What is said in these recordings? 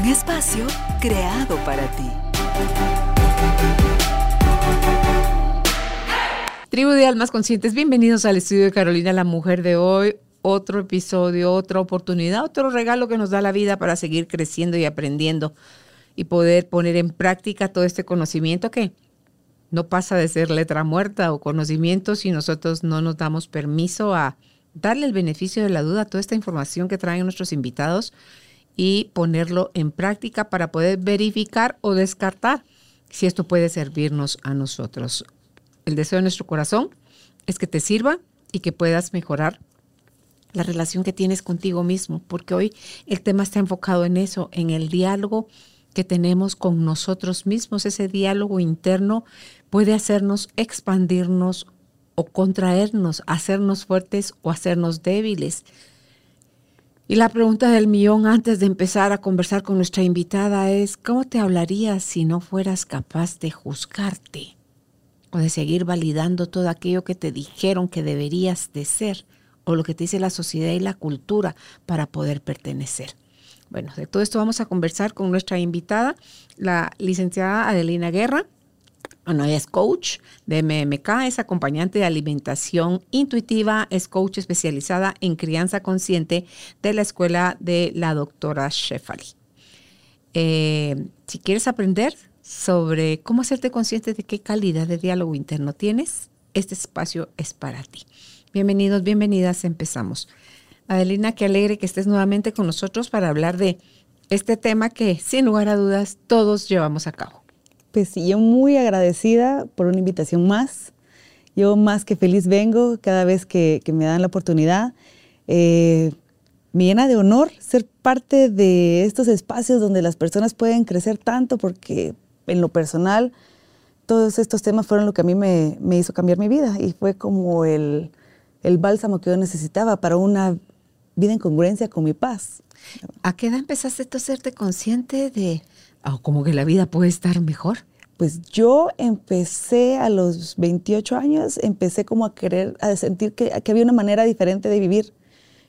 Un espacio creado para ti. Tribu de Almas Conscientes, bienvenidos al estudio de Carolina, la mujer de hoy. Otro episodio, otra oportunidad, otro regalo que nos da la vida para seguir creciendo y aprendiendo y poder poner en práctica todo este conocimiento que no pasa de ser letra muerta o conocimiento si nosotros no nos damos permiso a darle el beneficio de la duda a toda esta información que traen nuestros invitados y ponerlo en práctica para poder verificar o descartar si esto puede servirnos a nosotros. El deseo de nuestro corazón es que te sirva y que puedas mejorar la relación que tienes contigo mismo, porque hoy el tema está enfocado en eso, en el diálogo que tenemos con nosotros mismos. Ese diálogo interno puede hacernos expandirnos o contraernos, hacernos fuertes o hacernos débiles. Y la pregunta del millón antes de empezar a conversar con nuestra invitada es, ¿cómo te hablarías si no fueras capaz de juzgarte o de seguir validando todo aquello que te dijeron que deberías de ser o lo que te dice la sociedad y la cultura para poder pertenecer? Bueno, de todo esto vamos a conversar con nuestra invitada, la licenciada Adelina Guerra. Bueno, es coach de MMK, es acompañante de alimentación intuitiva, es coach especializada en crianza consciente de la escuela de la doctora Shefali. Eh, si quieres aprender sobre cómo hacerte consciente de qué calidad de diálogo interno tienes, este espacio es para ti. Bienvenidos, bienvenidas, empezamos. Adelina, qué alegre que estés nuevamente con nosotros para hablar de este tema que sin lugar a dudas todos llevamos a cabo. Pues sí, yo muy agradecida por una invitación más. Yo más que feliz vengo cada vez que, me dan la oportunidad. Eh, me llena de honor ser parte de estos espacios donde las personas pueden crecer tanto porque en lo personal todos estos temas fueron lo que a mí me, hizo cambiar mi vida y fue como el, el bálsamo que yo necesitaba para una vida en congruencia con mi paz. ¿A qué edad empezaste tú a hacerte consciente de oh, como que la vida puede estar mejor? Pues yo empecé a los 28 años, empecé como a querer, a sentir que, que había una manera diferente de vivir.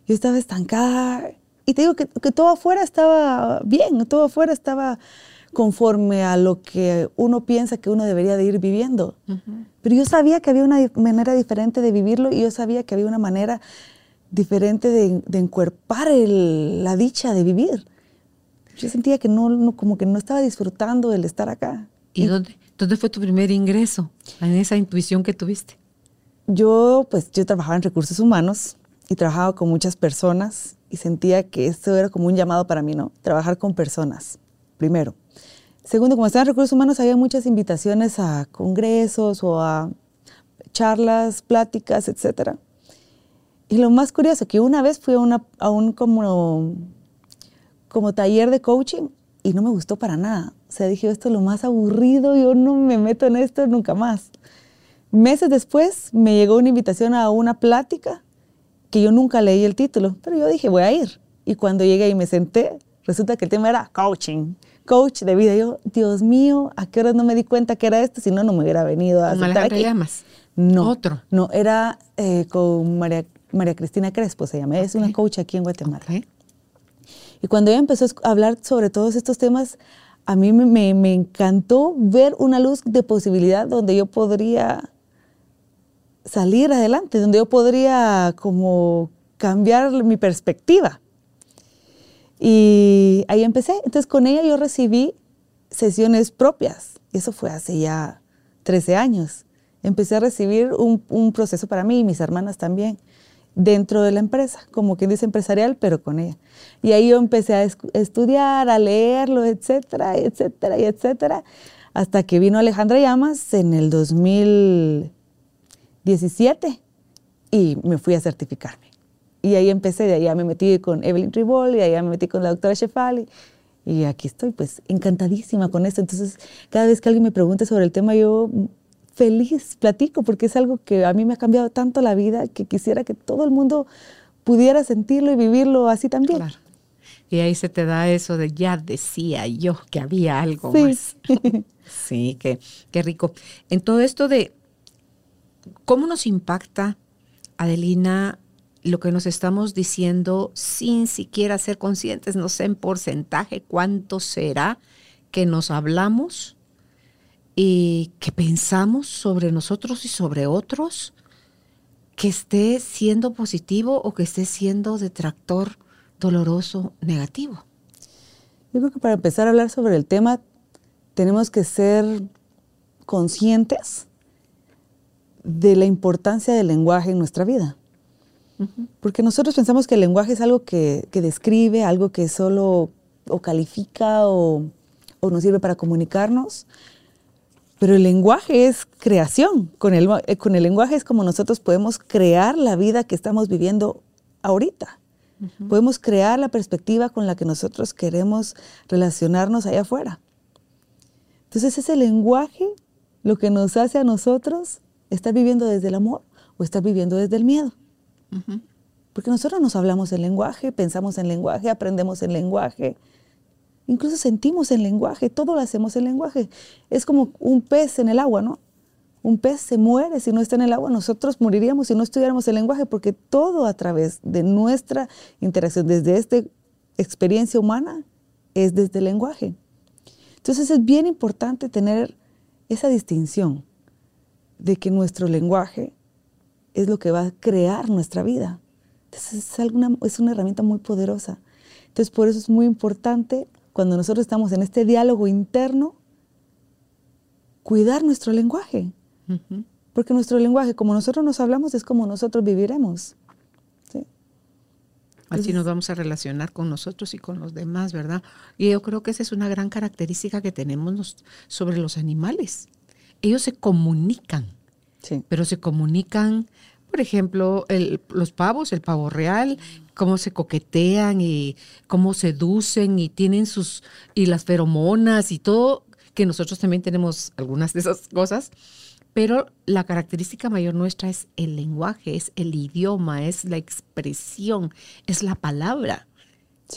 Yo estaba estancada y te digo que, que todo afuera estaba bien, todo afuera estaba conforme a lo que uno piensa que uno debería de ir viviendo. Pero yo sabía que había una manera diferente de vivirlo y yo sabía que había una manera diferente de, encuerpar la dicha de vivir. Yo sentía que no, como que no estaba disfrutando el estar acá. ¿Y, dónde, dónde fue tu primer ingreso en esa intuición que tuviste? Yo, pues, yo trabajaba en recursos humanos y trabajaba con muchas personas y sentía que esto era como un llamado para mí, ¿no? Trabajar con personas, primero. Segundo, como estaba en recursos humanos, había muchas invitaciones a congresos o a charlas, pláticas, etcétera. Y lo más curioso, que una vez fui a, una, a un como, como taller de coaching y no me gustó para nada. O sea, dije, esto es lo más aburrido, yo no me meto en esto nunca más. Meses después me llegó una invitación a una plática que yo nunca leí el título, pero yo dije, voy a ir. Y cuando llegué y me senté, resulta que el tema era coaching, coach de vida. yo, Dios mío, ¿a qué horas no me di cuenta que era esto? Si no, no me hubiera venido a sentar aquí. llamas? No. ¿Otro? No, era eh, con María María Cristina Crespo se llama, es una coach aquí en Guatemala. Y cuando ella empezó a hablar sobre todos estos temas, a mí me, encantó ver una luz de posibilidad donde yo podría salir adelante, donde yo podría como cambiar mi perspectiva. Y ahí empecé. Entonces con ella yo recibí sesiones propias. Eso fue hace ya 13 años. Empecé a recibir un proceso para mí y mis hermanas también dentro de la empresa, como quien dice empresarial, pero con ella. Y ahí yo empecé a estudiar, a leerlo, etcétera, etcétera, y etcétera, hasta que vino Alejandra Llamas en el 2017 y me fui a certificarme. Y ahí empecé, de allá me metí con Evelyn Ribol, y allá me metí con la doctora Shefali, Y aquí estoy, pues, encantadísima con esto. Entonces, cada vez que alguien me pregunte sobre el tema, yo feliz platico, porque es algo que a mí me ha cambiado tanto la vida que quisiera que todo el mundo pudiera sentirlo y vivirlo así también. Claro. Y ahí se te da eso de ya decía yo que había algo más. sí, qué, qué rico. En todo esto de cómo nos impacta, Adelina, lo que nos estamos diciendo sin siquiera ser conscientes, no sé en porcentaje cuánto será que nos hablamos y que pensamos sobre nosotros y sobre otros, que esté siendo positivo o que esté siendo detractor doloroso, negativo. Yo creo que para empezar a hablar sobre el tema tenemos que ser conscientes de la importancia del lenguaje en nuestra vida. Porque nosotros pensamos que el lenguaje es algo que, describe, algo que solo o califica o, nos sirve para comunicarnos, pero el lenguaje es creación. Con el, eh, con el lenguaje es como nosotros podemos crear la vida que estamos viviendo ahorita. Podemos crear la perspectiva con la que nosotros queremos relacionarnos allá afuera. Entonces ese lenguaje lo que nos hace a nosotros estar viviendo desde el amor o estar viviendo desde el miedo. Porque nosotros nos hablamos en lenguaje, pensamos en lenguaje, aprendemos en lenguaje, incluso sentimos en lenguaje, todo lo hacemos en lenguaje. Es como un pez en el agua, ¿no? Un pez se muere si no está en el agua, nosotros moriríamos si no estudiáramos el lenguaje, porque todo a través de nuestra interacción, desde esta experiencia humana, es desde el lenguaje. Entonces es bien importante tener esa distinción de que nuestro lenguaje es lo que va a crear nuestra vida. Entonces es, es una herramienta muy poderosa. Entonces por eso es muy importante cuando nosotros estamos en este diálogo interno, cuidar nuestro lenguaje. Porque nuestro lenguaje, como nosotros nos hablamos, es como nosotros viviremos. Así nos vamos a relacionar con nosotros y con los demás, ¿verdad? Y yo creo que esa es una gran característica que tenemos sobre los animales. Ellos se comunican, pero se comunican, por ejemplo, los pavos, el pavo real, cómo se coquetean y cómo seducen y tienen sus, y las feromonas y todo, que nosotros también tenemos algunas de esas cosas pero la característica mayor nuestra es el lenguaje, es el idioma, es la expresión, es la palabra.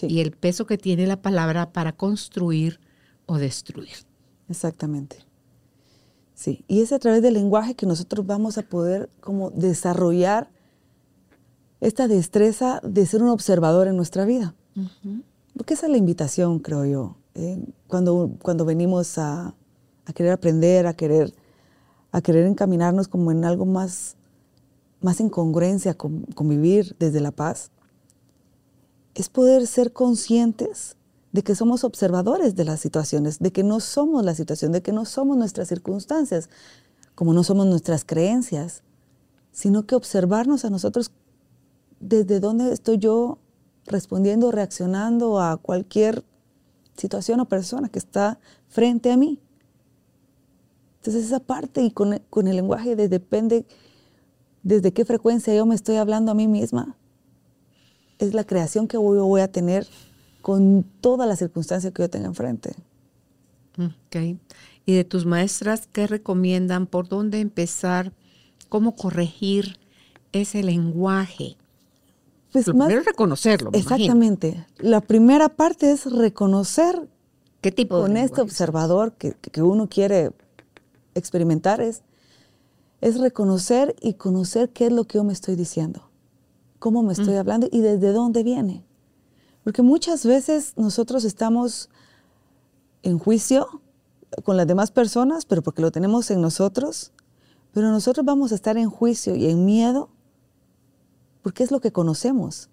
Y el peso que tiene la palabra para construir o destruir. Exactamente. Sí, y es a través del lenguaje que nosotros vamos a poder como desarrollar esta destreza de ser un observador en nuestra vida. Porque esa es la invitación, creo yo. ¿eh? Cuando, cuando venimos a, a querer aprender, a querer a querer encaminarnos como en algo más, más en congruencia con, vivir desde la paz, es poder ser conscientes de que somos observadores de las situaciones, de que no somos la situación, de que no somos nuestras circunstancias, como no somos nuestras creencias, sino que observarnos a nosotros desde dónde estoy yo respondiendo, reaccionando a cualquier situación o persona que está frente a mí. Entonces esa parte y con, el lenguaje depende desde qué frecuencia yo me estoy hablando a mí misma. Es la creación que yo voy a tener con todas las circunstancias que yo tenga enfrente. Ok. ¿Y de tus maestras qué recomiendan? ¿Por dónde empezar? ¿Cómo corregir ese lenguaje? Pues Lo primero es reconocerlo. exactamente. La primera parte es reconocer ¿Qué tipo con este observador que, que, uno quiere experimentar es, es reconocer y conocer qué es lo que yo me estoy diciendo, cómo me estoy mm. hablando y desde dónde viene. Porque muchas veces nosotros estamos en juicio con las demás personas, pero porque lo tenemos en nosotros, pero nosotros vamos a estar en juicio y en miedo porque es lo que conocemos.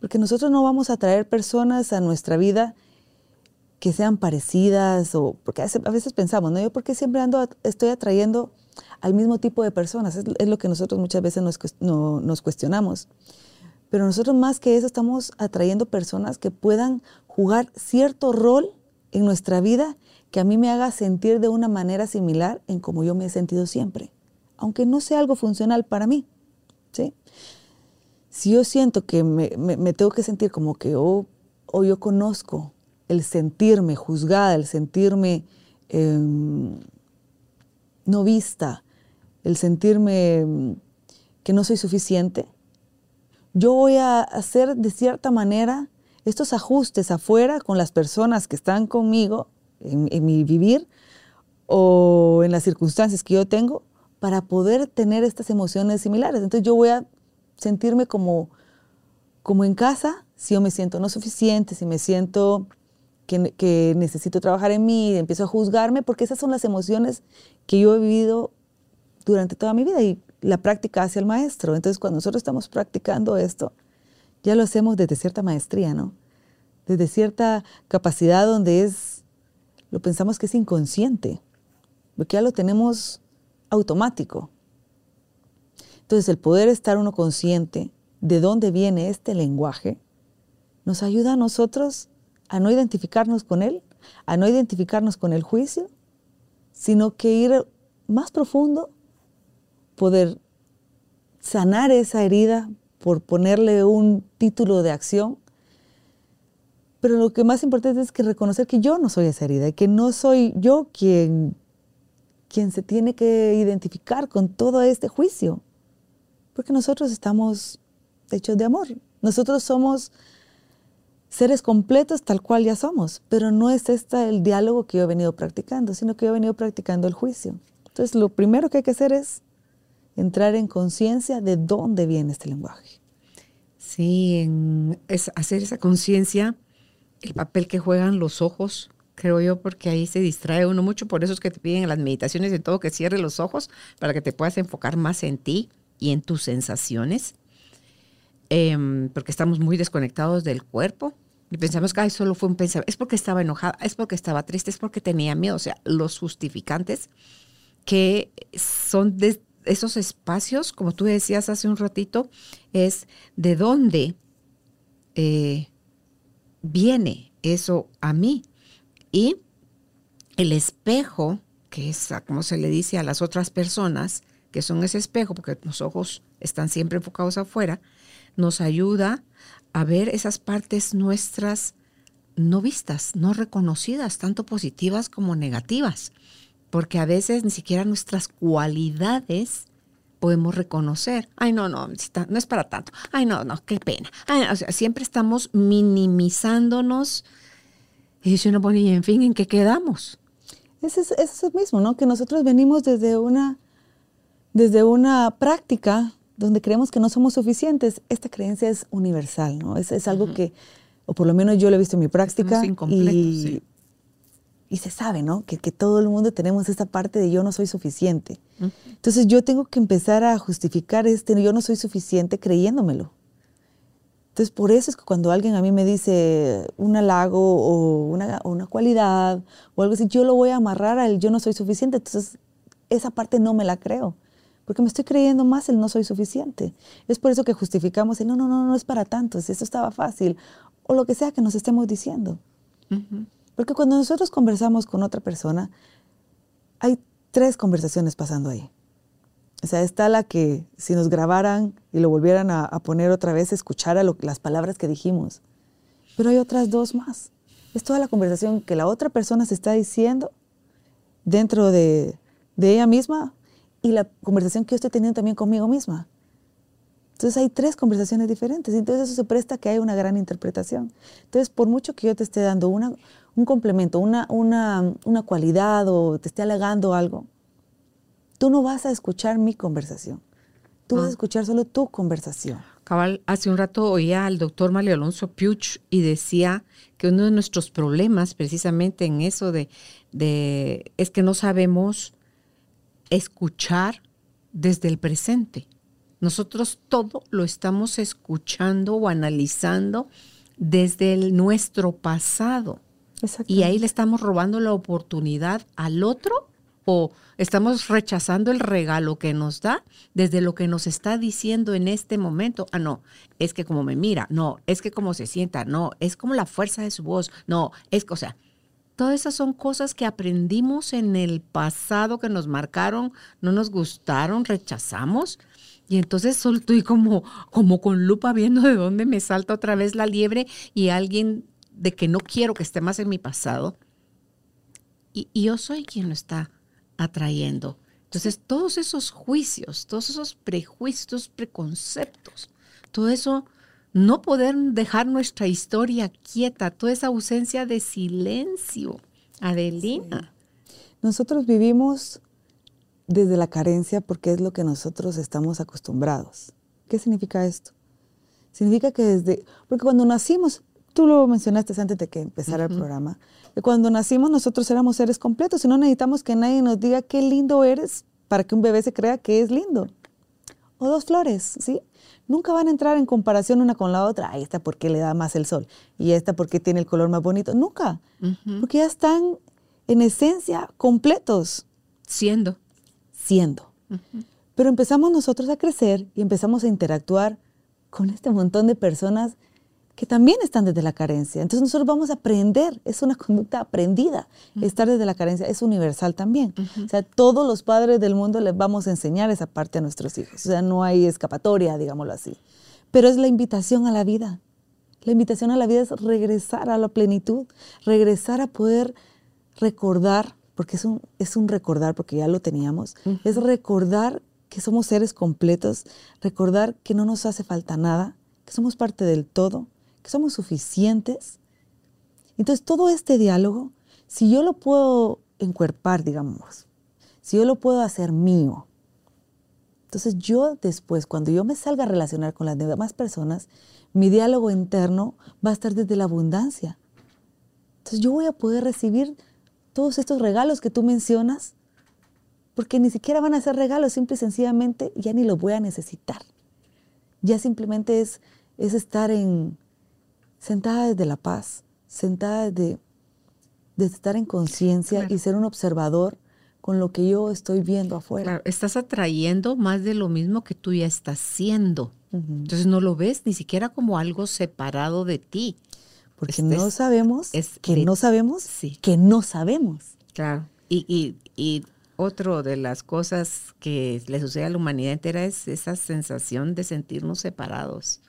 Porque nosotros no vamos a traer personas a nuestra vida que sean parecidas o porque a veces pensamos, ¿no? Yo porque siempre estoy atrayendo al mismo tipo de personas, es, lo que nosotros muchas veces nos cuestionamos. Pero nosotros más que eso estamos atrayendo personas que puedan jugar cierto rol en nuestra vida que a mí me haga sentir de una manera similar en como yo me he sentido siempre, aunque no sea algo funcional para mí. ¿sí? Si yo siento que me, tengo que sentir como que oh, o yo conozco el sentirme juzgada, el sentirme em, no vista, el sentirme que no soy suficiente, yo voy a hacer de cierta manera estos ajustes afuera con las personas que están conmigo en, mi vivir o en las circunstancias que yo tengo para poder tener estas emociones similares. Entonces yo voy a sentirme como, como en casa si yo me siento no suficiente, si me siento que, que, necesito trabajar en mí, empiezo a juzgarme, porque esas son las emociones que yo he vivido durante toda mi vida y la práctica hacia el maestro. Entonces cuando nosotros estamos practicando esto, ya lo hacemos desde cierta maestría, ¿no? Desde cierta capacidad donde es, lo pensamos que es inconsciente, porque ya lo tenemos automático. Entonces el poder estar uno consciente de dónde viene este lenguaje nos ayuda a nosotros a no identificarnos con él, a no identificarnos con el juicio, sino que ir más profundo, poder sanar esa herida por ponerle un título de acción. Pero lo que más importante es que reconocer que yo no soy esa herida, que no soy yo quien, quien se tiene que identificar con todo este juicio. Porque nosotros estamos hechos de amor. Nosotros somos seres completos tal cual ya somos, pero no es este el diálogo que yo he venido practicando, sino que yo he venido practicando el juicio. Entonces, lo primero que hay que hacer es entrar en conciencia de dónde viene este lenguaje. Sí, es hacer esa conciencia, el papel que juegan los ojos, creo yo, porque ahí se distrae uno mucho, por eso es que te piden en las meditaciones y todo que cierre los ojos para que te puedas enfocar más en ti y en tus sensaciones, em, porque estamos muy desconectados del cuerpo y pensamos que solo fue un pensamiento. Es porque estaba enojada, es porque estaba triste, es porque tenía miedo. O sea, los justificantes que son de esos espacios, como tú decías hace un ratito, es de dónde eh, viene eso a mí. Y el espejo, que es como se le dice a las otras personas, que son ese espejo, porque los ojos están siempre enfocados afuera, nos ayuda a ver esas partes nuestras no vistas, no reconocidas, tanto positivas como negativas, porque a veces ni siquiera nuestras cualidades podemos reconocer. Ay, no, no, no es para tanto. Ay, no, no, qué pena. o sea, siempre estamos minimizándonos y si uno pone, y en fin, ¿en qué quedamos? Es eso es mismo, ¿no? Que nosotros venimos desde una, desde una práctica donde creemos que no somos suficientes, esta creencia es universal, ¿no? Es, es algo que, o por lo menos yo lo he visto en mi práctica. Y, y se sabe, ¿no? Que, que, todo el mundo tenemos esta parte de yo no soy suficiente. Entonces yo tengo que empezar a justificar este yo no soy suficiente creyéndomelo. Entonces por eso es que cuando alguien a mí me dice un halago o una, o una cualidad o algo así, yo lo voy a amarrar al yo no soy suficiente. Entonces esa parte no me la creo porque me estoy creyendo más el no soy suficiente. Es por eso que justificamos el no, no, no, no es para tanto, si esto estaba fácil, o lo que sea que nos estemos diciendo. Porque cuando nosotros conversamos con otra persona, hay tres conversaciones pasando ahí. O sea, está la que si nos grabaran y lo volvieran a, poner otra vez, escuchara las palabras que dijimos. Pero hay otras dos más. Es toda la conversación que la otra persona se está diciendo dentro de, ella misma y la conversación que yo estoy teniendo también conmigo misma. Entonces hay tres conversaciones diferentes. Entonces eso se presta a que haya una gran interpretación. Entonces, por mucho que yo te esté dando una, un complemento, una, una, una cualidad o te esté alegando algo, tú no vas a escuchar mi conversación. Tú vas a ah. escuchar solo tu conversación. Cabal, hace un rato oía al doctor Mario Alonso Puch y decía que uno de nuestros problemas precisamente en eso de, de es que no sabemos escuchar desde el presente. Nosotros todo lo estamos escuchando o analizando desde nuestro pasado. Y ahí le estamos robando la oportunidad al otro o estamos rechazando el regalo que nos da desde lo que nos está diciendo en este momento. Ah, no, es que como me mira, no, es que como se sienta, no, es como la fuerza de su voz, no, es, o sea, Todas esas son cosas que aprendimos en el pasado que nos marcaron, no nos gustaron, rechazamos. Y entonces estoy como, como con lupa viendo de dónde me salta otra vez la liebre y alguien de que no quiero que esté más en mi pasado. Y, y yo soy quien lo está atrayendo. Entonces, todos esos juicios, todos esos prejuicios, preconceptos, todo eso, no poder dejar nuestra historia quieta, toda esa ausencia de silencio. Adelina. Nosotros vivimos desde la carencia porque es lo que nosotros estamos acostumbrados. ¿Qué significa esto? Significa que desde, porque cuando nacimos, tú lo mencionaste antes de que empezara el programa, que cuando nacimos nosotros éramos seres completos y no necesitamos que nadie nos diga qué lindo eres para que un bebé se crea que es lindo. O dos flores, ¿sí? Nunca van a entrar en comparación una con la otra. Ahí está porque le da más el sol y esta porque tiene el color más bonito. Nunca. Porque ya están en esencia completos. Siendo. Siendo. Pero empezamos nosotros a crecer y empezamos a interactuar con este montón de personas que también están desde la carencia. Entonces nosotros vamos a aprender, es una conducta aprendida. Estar desde la carencia es universal también. O sea, todos los padres del mundo les vamos a enseñar esa parte a nuestros hijos. O sea, no hay escapatoria, digámoslo así. Pero es la invitación a la vida. La invitación a la vida es regresar a la plenitud, regresar a poder recordar, porque es un, es un recordar, porque ya lo teníamos, es recordar que somos seres completos, recordar que no nos hace falta nada, que somos parte del todo, que somos suficientes. Entonces, todo este diálogo, si yo lo puedo encuerpar, digamos, si yo lo puedo hacer mío, entonces yo después, cuando yo me salga a relacionar con las demás personas, mi diálogo interno va a estar desde la abundancia. Entonces yo voy a poder recibir todos estos regalos que tú mencionas, porque ni siquiera van a ser regalos, simple y sencillamente ya ni los voy a necesitar. Ya simplemente es, es estar en, sentada desde la paz, sentada desde, estar en conciencia y ser un observador con lo que yo estoy viendo afuera. Claro, estás atrayendo más de lo mismo que tú ya estás siendo. Entonces no lo ves ni siquiera como algo separado de ti. Porque no sabemos es que no sabemos que no sabemos. Claro. Y, y, y otro de las cosas que le sucede a la humanidad entera es esa sensación de sentirnos separados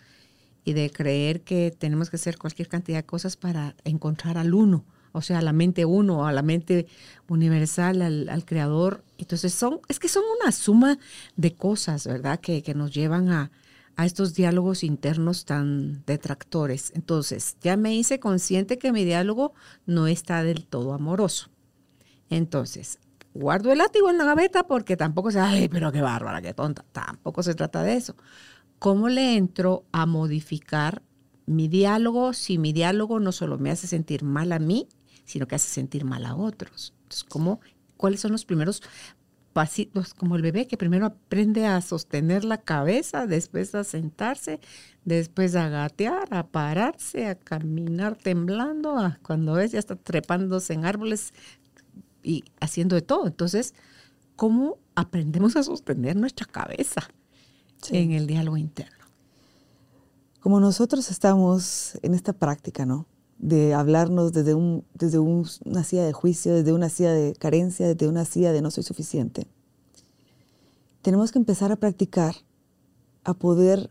y de creer que tenemos que hacer cualquier cantidad de cosas para encontrar al uno, o sea, a la mente uno, a la mente universal, al, creador. Entonces son, es que son una suma de cosas, ¿verdad? Que, que nos llevan a, a estos diálogos internos tan detractores. Entonces, ya me hice consciente que mi diálogo no está del todo amoroso. Entonces, guardo el látigo en la gaveta porque tampoco se, ay, pero qué bárbara, qué tonta. Tampoco se trata de eso. ¿Cómo le entro a modificar mi diálogo si mi diálogo no solo me hace sentir mal a mí, sino que hace sentir mal a otros? Entonces, ¿cómo, ¿cuáles son los primeros pasitos? Como el bebé que primero aprende a sostener la cabeza, después a sentarse, después a gatear, a pararse, a caminar temblando, a cuando ves ya está trepándose en árboles y haciendo de todo. Entonces, ¿cómo aprendemos a sostener nuestra cabeza? En el diálogo interno. Como nosotros estamos en esta práctica, ¿no? De hablarnos desde, un, desde una silla de juicio, desde una silla de carencia, desde una silla de no soy suficiente. Tenemos que empezar a practicar, a poder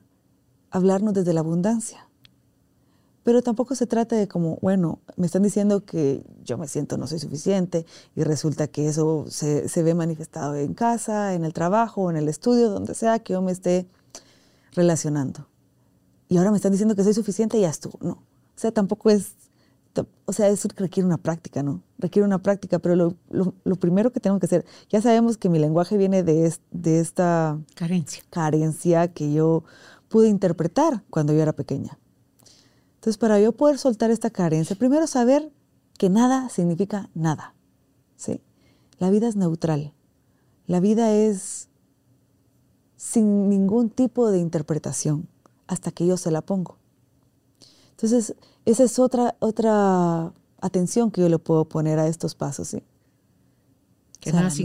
hablarnos desde la abundancia. Pero tampoco se trata de como, bueno, me están diciendo que yo me siento no soy suficiente y resulta que eso se, se, ve manifestado en casa, en el trabajo, en el estudio, donde sea que yo me esté relacionando. Y ahora me están diciendo que soy suficiente y ya estuvo. No. O sea, tampoco es, o sea, eso requiere una práctica, ¿no? Requiere una práctica, pero lo, lo, lo primero que tengo que hacer, ya sabemos que mi lenguaje viene de, de esta carencia. carencia que yo pude interpretar cuando yo era pequeña entonces, para yo poder soltar esta carencia, primero saber que nada significa nada. ¿sí? La vida es neutral. La vida es sin ningún tipo de interpretación hasta que yo se la pongo. Entonces, esa es otra, otra atención que yo le puedo poner a estos pasos. ¿sí?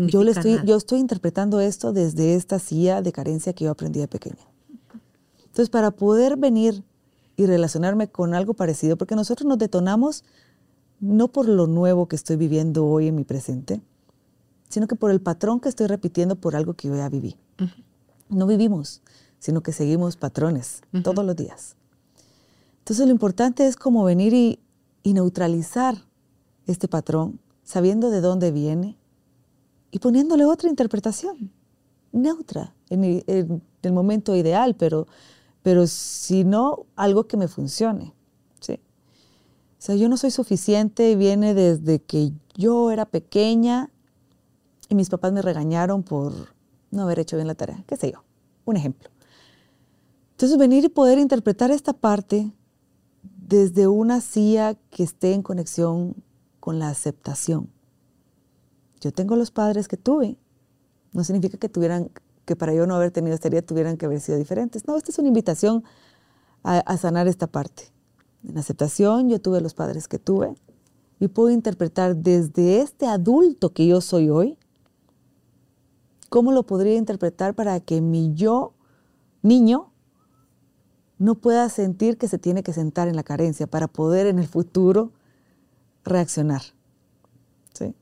yo, le estoy, yo estoy interpretando esto desde esta silla de carencia que yo aprendí de pequeña. Entonces, para poder venir y relacionarme con algo parecido, porque nosotros nos detonamos no por lo nuevo que estoy viviendo hoy en mi presente, sino que por el patrón que estoy repitiendo por algo que yo ya viví. No vivimos, sino que seguimos patrones todos los días. Entonces lo importante es como venir y y neutralizar este patrón, sabiendo de dónde viene y poniéndole otra interpretación, neutra, en el, momento ideal, pero, pero si no, algo que me funcione. ¿sí? O sea, yo no soy suficiente, viene desde que yo era pequeña y mis papás me regañaron por no haber hecho bien la tarea, qué sé yo, un ejemplo. Entonces venir y poder interpretar esta parte desde una silla que esté en conexión con la aceptación. Yo tengo los padres que tuve, no significa que tuvieran, que para yo no haber tenido esta herida tuvieran que haber sido diferentes. No, esta es una invitación a, a sanar esta parte. En aceptación yo tuve los padres que tuve y puedo interpretar desde este adulto que yo soy hoy, ¿cómo lo podría interpretar para que mi yo niño no pueda sentir que se tiene que sentar en la carencia para poder en el futuro reaccionar? ¿Sí?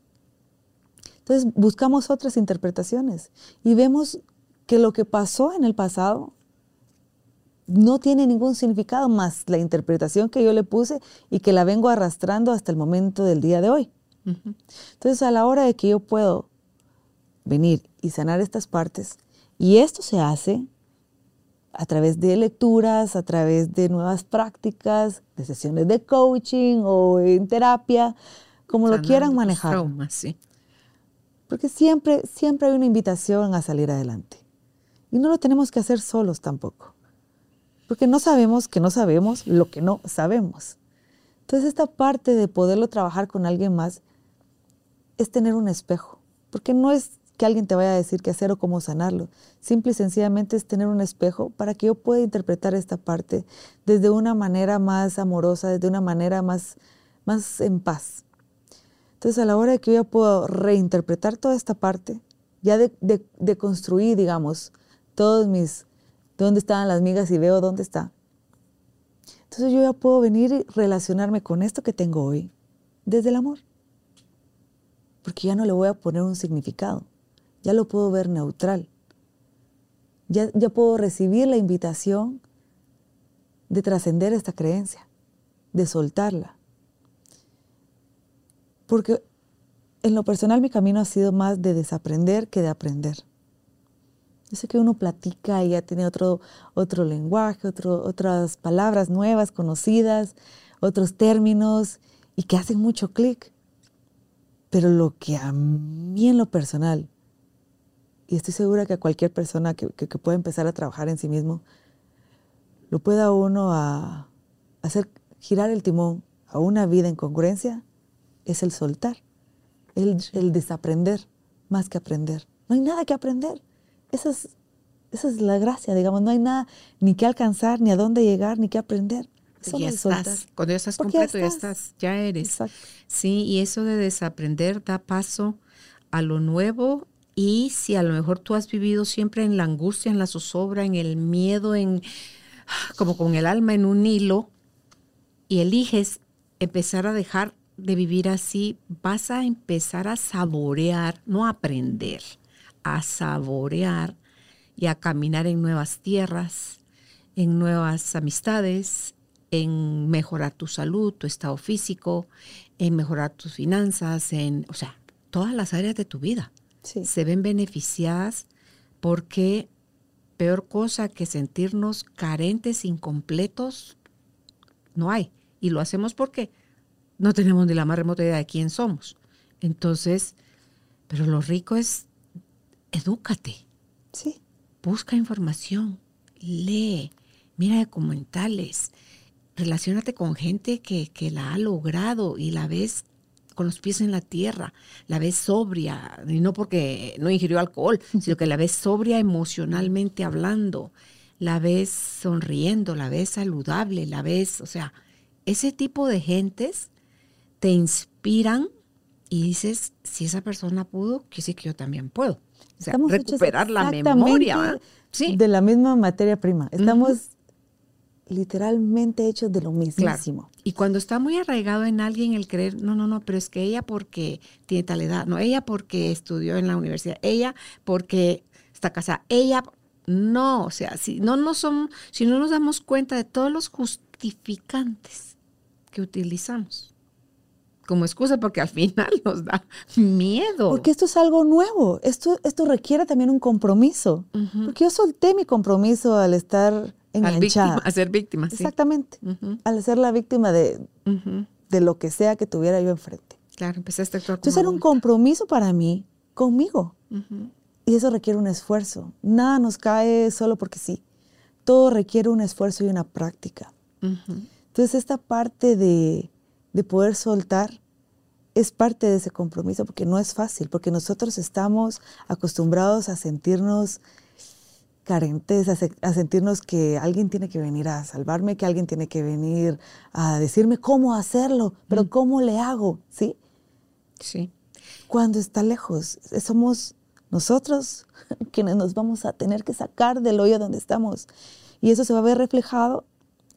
Entonces buscamos otras interpretaciones y vemos que lo que pasó en el pasado no tiene ningún significado más la interpretación que yo le puse y que la vengo arrastrando hasta el momento del día de hoy. Entonces a la hora de que yo puedo venir y sanar estas partes. Y esto se hace a través de lecturas, a través de nuevas prácticas, de sesiones de coaching o en terapia, como lo quieran manejar. Porque siempre, siempre hay una invitación a salir adelante. Y no lo tenemos que hacer solos tampoco. Porque no sabemos que no sabemos lo que no sabemos. Entonces esta parte de poderlo trabajar con alguien más es tener un espejo. Porque no es que alguien te vaya a decir qué hacer o cómo sanarlo. Simple y sencillamente es tener un espejo para que yo pueda interpretar esta parte desde una manera más amorosa, desde una manera más, más en paz. Entonces, a la hora de que yo puedo reinterpretar toda esta parte, ya de, de, construir, digamos, todos mis, dónde estaban las migas y veo dónde está. Entonces yo ya puedo venir y relacionarme con esto que tengo hoy desde el amor. Porque ya no le voy a poner un significado ya lo puedo ver neutral. Ya, ya puedo recibir la invitación de trascender esta creencia, de soltarla. Porque en lo personal mi camino ha sido más de desaprender que de aprender. Yo sé que uno platica y ya tiene otro, otro lenguaje, otro, otras palabras nuevas, conocidas, otros términos y que hacen mucho clic. Pero lo que a mí en lo personal y estoy segura que a cualquier persona que, pueda empezar a trabajar en sí mismo, lo pueda uno a, hacer girar el timón a una vida en congruencia, es el soltar, el, el, desaprender más que aprender. No hay nada que aprender. Esa es, esa es la gracia, digamos, no hay nada ni que alcanzar, ni a dónde llegar, ni que aprender. Eso ya estás, cuando ya estás completo, ya estás. ya eres. Sí, y eso de desaprender da paso a lo nuevo y si a lo mejor tú has vivido siempre en la angustia, en la zozobra, en el miedo, en como con el alma en un hilo, y eliges empezar a dejar de vivir así, vas a empezar a saborear, no a aprender, a saborear y a caminar en nuevas tierras, en nuevas amistades, en mejorar tu salud, tu estado físico, en mejorar tus finanzas, en, o sea, todas las áreas de tu vida se ven beneficiadas porque peor cosa que sentirnos carentes, incompletos, no hay. Y lo hacemos porque no tenemos ni la más remota idea de quién somos. Entonces, pero lo rico es, edúcate. Sí. Busca información, lee, mira documentales, relacionate con gente que, que la ha logrado y la ves con los pies en la tierra, la ves sobria, y no porque no ingirió alcohol, sino que la ves sobria emocionalmente hablando, la ves sonriendo, la ves saludable, la ves, o sea, ese tipo de gentes te inspiran y dices, si esa persona pudo, que sí que yo también puedo. O sea, recuperar la memoria. Sí. De la misma materia prima. Estamos literalmente hechos de lo mismísimo. Y cuando está muy arraigado en alguien el creer, no, no, no, pero es que ella porque tiene tal edad, no, ella porque estudió en la universidad, ella porque está casada, ella, no, o sea, si no, no son, si no nos damos cuenta de todos los justificantes que utilizamos como excusa porque al final nos da miedo. Porque esto es algo nuevo, esto, esto requiere también un compromiso. Porque yo solté mi compromiso al estar enganchada. a ser víctima, Exactamente. Al ser la víctima de, de lo que sea que tuviera yo enfrente. Claro, empezaste a actuar Entonces era un compromiso para mí conmigo. Y eso requiere un esfuerzo. Nada nos cae solo porque sí. Todo requiere un esfuerzo y una práctica. Entonces esta parte de de poder soltar es parte de ese compromiso, porque no es fácil, porque nosotros estamos acostumbrados a sentirnos carentes, a, sentirnos que alguien tiene que venir a salvarme, que alguien tiene que venir a decirme cómo hacerlo, pero mm. cómo le hago, ¿sí? Sí. Cuando está lejos, somos nosotros quienes nos vamos a tener que sacar del hoyo donde estamos. Y eso se va a ver reflejado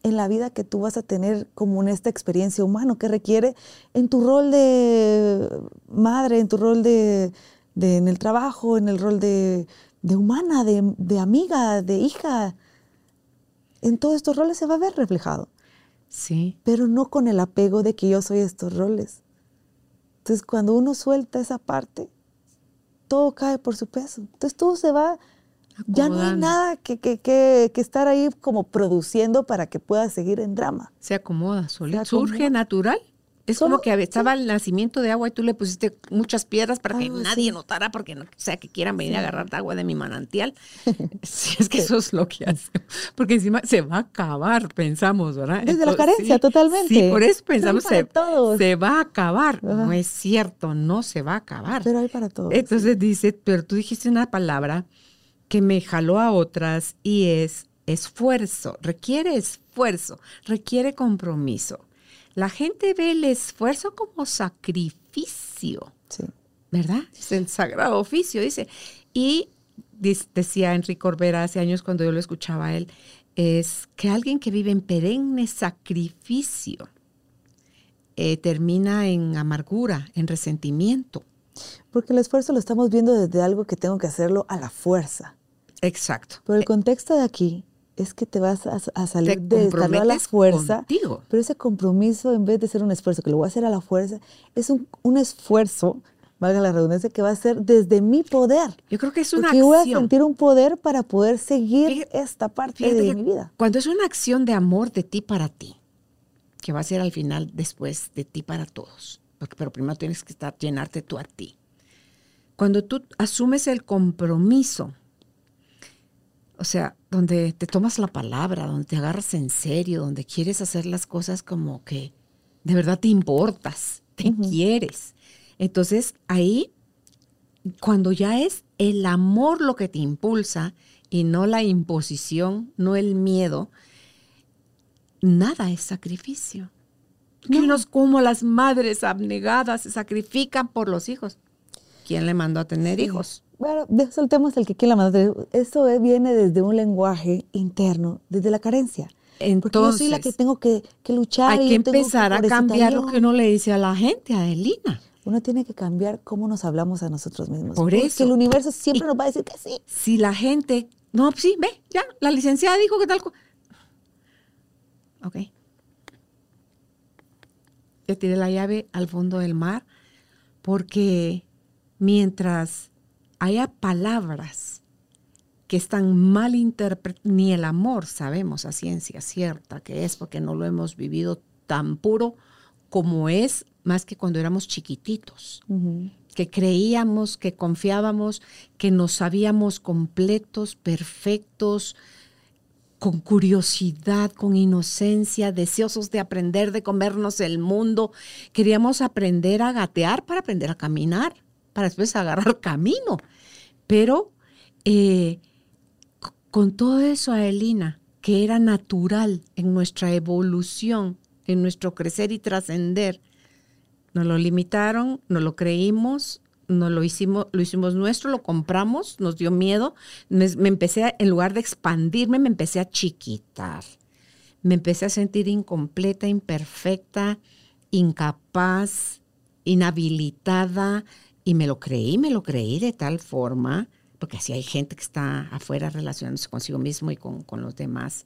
en la vida que tú vas a tener como en esta experiencia humana que requiere en tu rol de madre, en tu rol de, en el trabajo, en el rol de, humana, de, de, amiga, de hija. En todos estos roles se va a ver reflejado. Sí. Pero no con el apego de que yo soy estos roles. Entonces, cuando uno suelta esa parte, todo cae por su peso. Entonces, todo se va ya no hay nada que, que, que, que, estar ahí como produciendo para que pueda seguir en drama. Se acomoda, solito. Surge natural. Es como que estaba el nacimiento de agua y tú le pusiste muchas piedras para que nadie notara, porque no sea que quieran venir a agarrar agua de mi manantial. sí, es que eso es lo que hace. Porque encima se va a acabar, pensamos, ¿verdad? Desde la carencia, totalmente. Sí, por eso pensamos, se, se, va a acabar. No es cierto, no se va a acabar. Pero hay para todos. Entonces dice, pero tú dijiste una palabra que me jaló a otras y es esfuerzo, requiere esfuerzo, requiere compromiso. La gente ve el esfuerzo como sacrificio, ¿verdad? Es el sagrado oficio, dice. Y decía Enrique Corbera hace años cuando yo lo escuchaba a él, es que alguien que vive en perenne sacrificio eh, termina en amargura, en resentimiento. Porque el esfuerzo lo estamos viendo desde algo que tengo que hacerlo a la fuerza. Exacto. Pero el contexto de aquí es que te vas a, salir de estarlo a la fuerza. Pero ese compromiso, en vez de ser un esfuerzo, que lo voy a hacer a la fuerza, es un, esfuerzo, valga la redundancia, que va a ser desde mi poder. Yo creo que es una Porque voy a sentir un poder para poder seguir esta parte de mi vida. Cuando es una acción de amor de ti para ti, que va a ser al final después de ti para todos. Porque, pero primero tienes que estar, llenarte tú a ti. Cuando tú asumes el compromiso o sea, donde te tomas la palabra, donde te agarras en serio, donde quieres hacer las cosas como que de verdad te importas, te quieres. Entonces ahí, cuando ya es el amor lo que te impulsa y no la imposición, no el miedo, nada es sacrificio. No. como las madres abnegadas se sacrifican por los hijos. ¿Quién le mandó a tener hijos? Bueno, soltemos el que quiera la madre. Eso viene desde un lenguaje interno, desde la carencia. Entonces, Porque yo soy la que tengo que, luchar. Hay que empezar a cambiar lo que uno le dice a la gente, a Elina. Uno tiene que cambiar cómo nos hablamos a nosotros mismos. Por eso. Porque el universo siempre nos va a decir que sí. Si la gente, no, sí, ve, ya, la licenciada dijo que tal. Ok. Ya tiré la llave al fondo del mar porque mientras haya palabras que están mal interpretadas, ni el amor sabemos a ciencia cierta que es porque no lo hemos vivido tan puro como es más que cuando éramos chiquititos, que creíamos, que confiábamos, que nos sabíamos completos, perfectos, con curiosidad, con inocencia, deseosos de aprender, de comernos el mundo. Queríamos aprender a gatear para aprender a caminar para después agarrar camino. Pero eh, con todo eso, Aelina, que era natural en nuestra evolución, en nuestro crecer y trascender, nos lo limitaron, nos lo creímos, nos lo hicimos, lo hicimos nuestro, lo compramos, nos dio miedo. Me empecé, en lugar de expandirme, me empecé a chiquitar. Me empecé a sentir incompleta, imperfecta, incapaz, inhabilitada, y me lo creí, me lo creí de tal forma, porque así hay gente que está afuera relacionándose consigo mismo y con, los demás,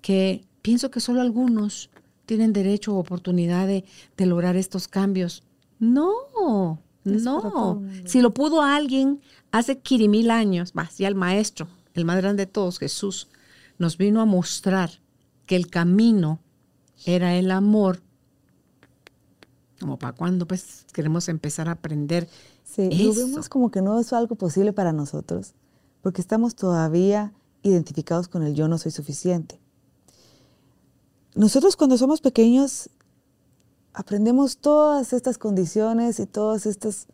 que pienso que solo algunos tienen derecho o oportunidad de, de lograr estos cambios. No, no. Si lo pudo alguien hace mil años, más ya el maestro, el más grande de todos, Jesús, nos vino a mostrar que el camino era el amor. Como para cuando pues queremos empezar a aprender. Sí, lo vemos como que no es algo posible para nosotros, porque estamos todavía identificados con el yo no soy suficiente. Nosotros cuando somos pequeños aprendemos todas estas condiciones y todas estas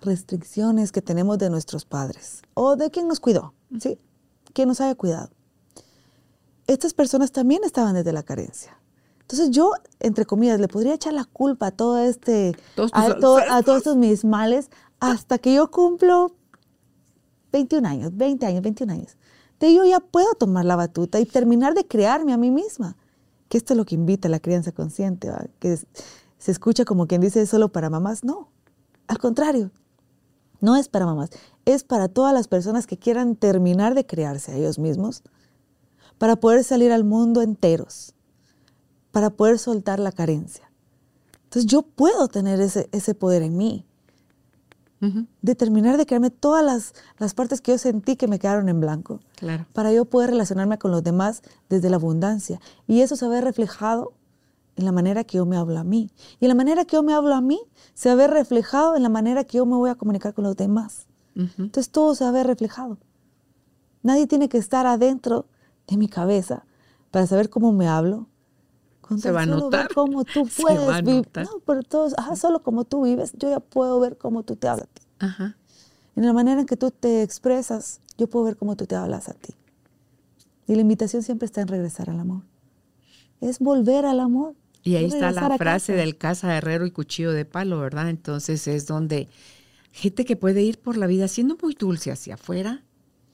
restricciones que tenemos de nuestros padres o de quien nos cuidó, ¿sí? Quien nos haya cuidado. Estas personas también estaban desde la carencia. Entonces yo, entre comillas, le podría echar la culpa a todo este, a, todos estos mis males hasta que yo cumplo 21 años, 20 años, 21 años. De yo ya puedo tomar la batuta y terminar de crearme a mí misma. Que esto es lo que invita a la crianza consciente, que se escucha como quien dice es solo para mamás. No, al contrario, no es para mamás, es para todas las personas que quieran terminar de crearse a ellos mismos, para poder salir al mundo enteros, para poder soltar la carencia. Entonces yo puedo tener ese, ese poder en mí, de terminar de crearme todas las, las, partes que yo sentí que me quedaron en blanco, claro. para yo poder relacionarme con los demás desde la abundancia. Y eso se ve reflejado en la manera que yo me hablo a mí. Y en la manera que yo me hablo a mí se ve reflejado en la manera que yo me voy a comunicar con los demás. Entonces todo se ve reflejado. Nadie tiene que estar adentro de mi cabeza para saber cómo me hablo. Con se va a notar. cómo tú puedes vivir. No, pero todos, solo como tú vives, yo ya puedo ver cómo tú te hablas a ti. Ajá. En la manera en que tú te expresas, yo puedo ver cómo tú te hablas a ti. Y la invitación siempre está en regresar al amor. Es volver al amor. Y ahí está la frase del caza herrero y cuchillo de palo, ¿verdad? Entonces es donde gente que puede ir por la vida siendo muy dulce hacia afuera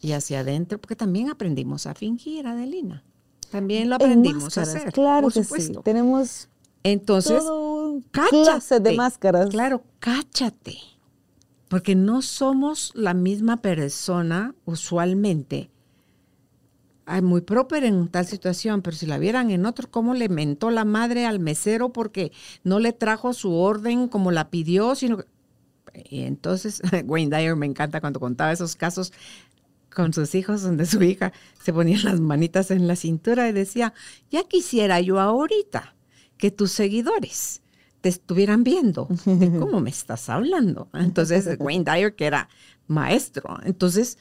y hacia adentro, porque también aprendimos a fingir, Adelina. También lo aprendimos a hacer. Claro que sí. Tenemos entonces todo clase de máscaras. Claro, cáchate. Porque no somos la misma persona usualmente muy proper en tal situación, pero si la vieran en otro, cómo le mentó la madre al mesero porque no le trajo su orden como la pidió, sino Y entonces, Wayne Dyer me encanta cuando contaba esos casos con sus hijos, donde su hija se ponía las manitas en la cintura y decía, ya quisiera yo ahorita que tus seguidores te estuvieran viendo. cómo me estás hablando? Entonces, Wayne Dyer, que era maestro, entonces,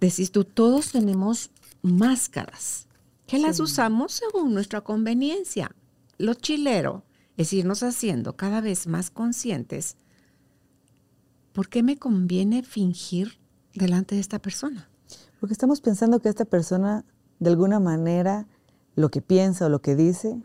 decís tú, todos tenemos máscaras que las usamos según nuestra conveniencia. Lo chilero es irnos haciendo cada vez más conscientes. ¿Por qué me conviene fingir delante de esta persona? Porque estamos pensando que esta persona, de alguna manera, lo que piensa o lo que dice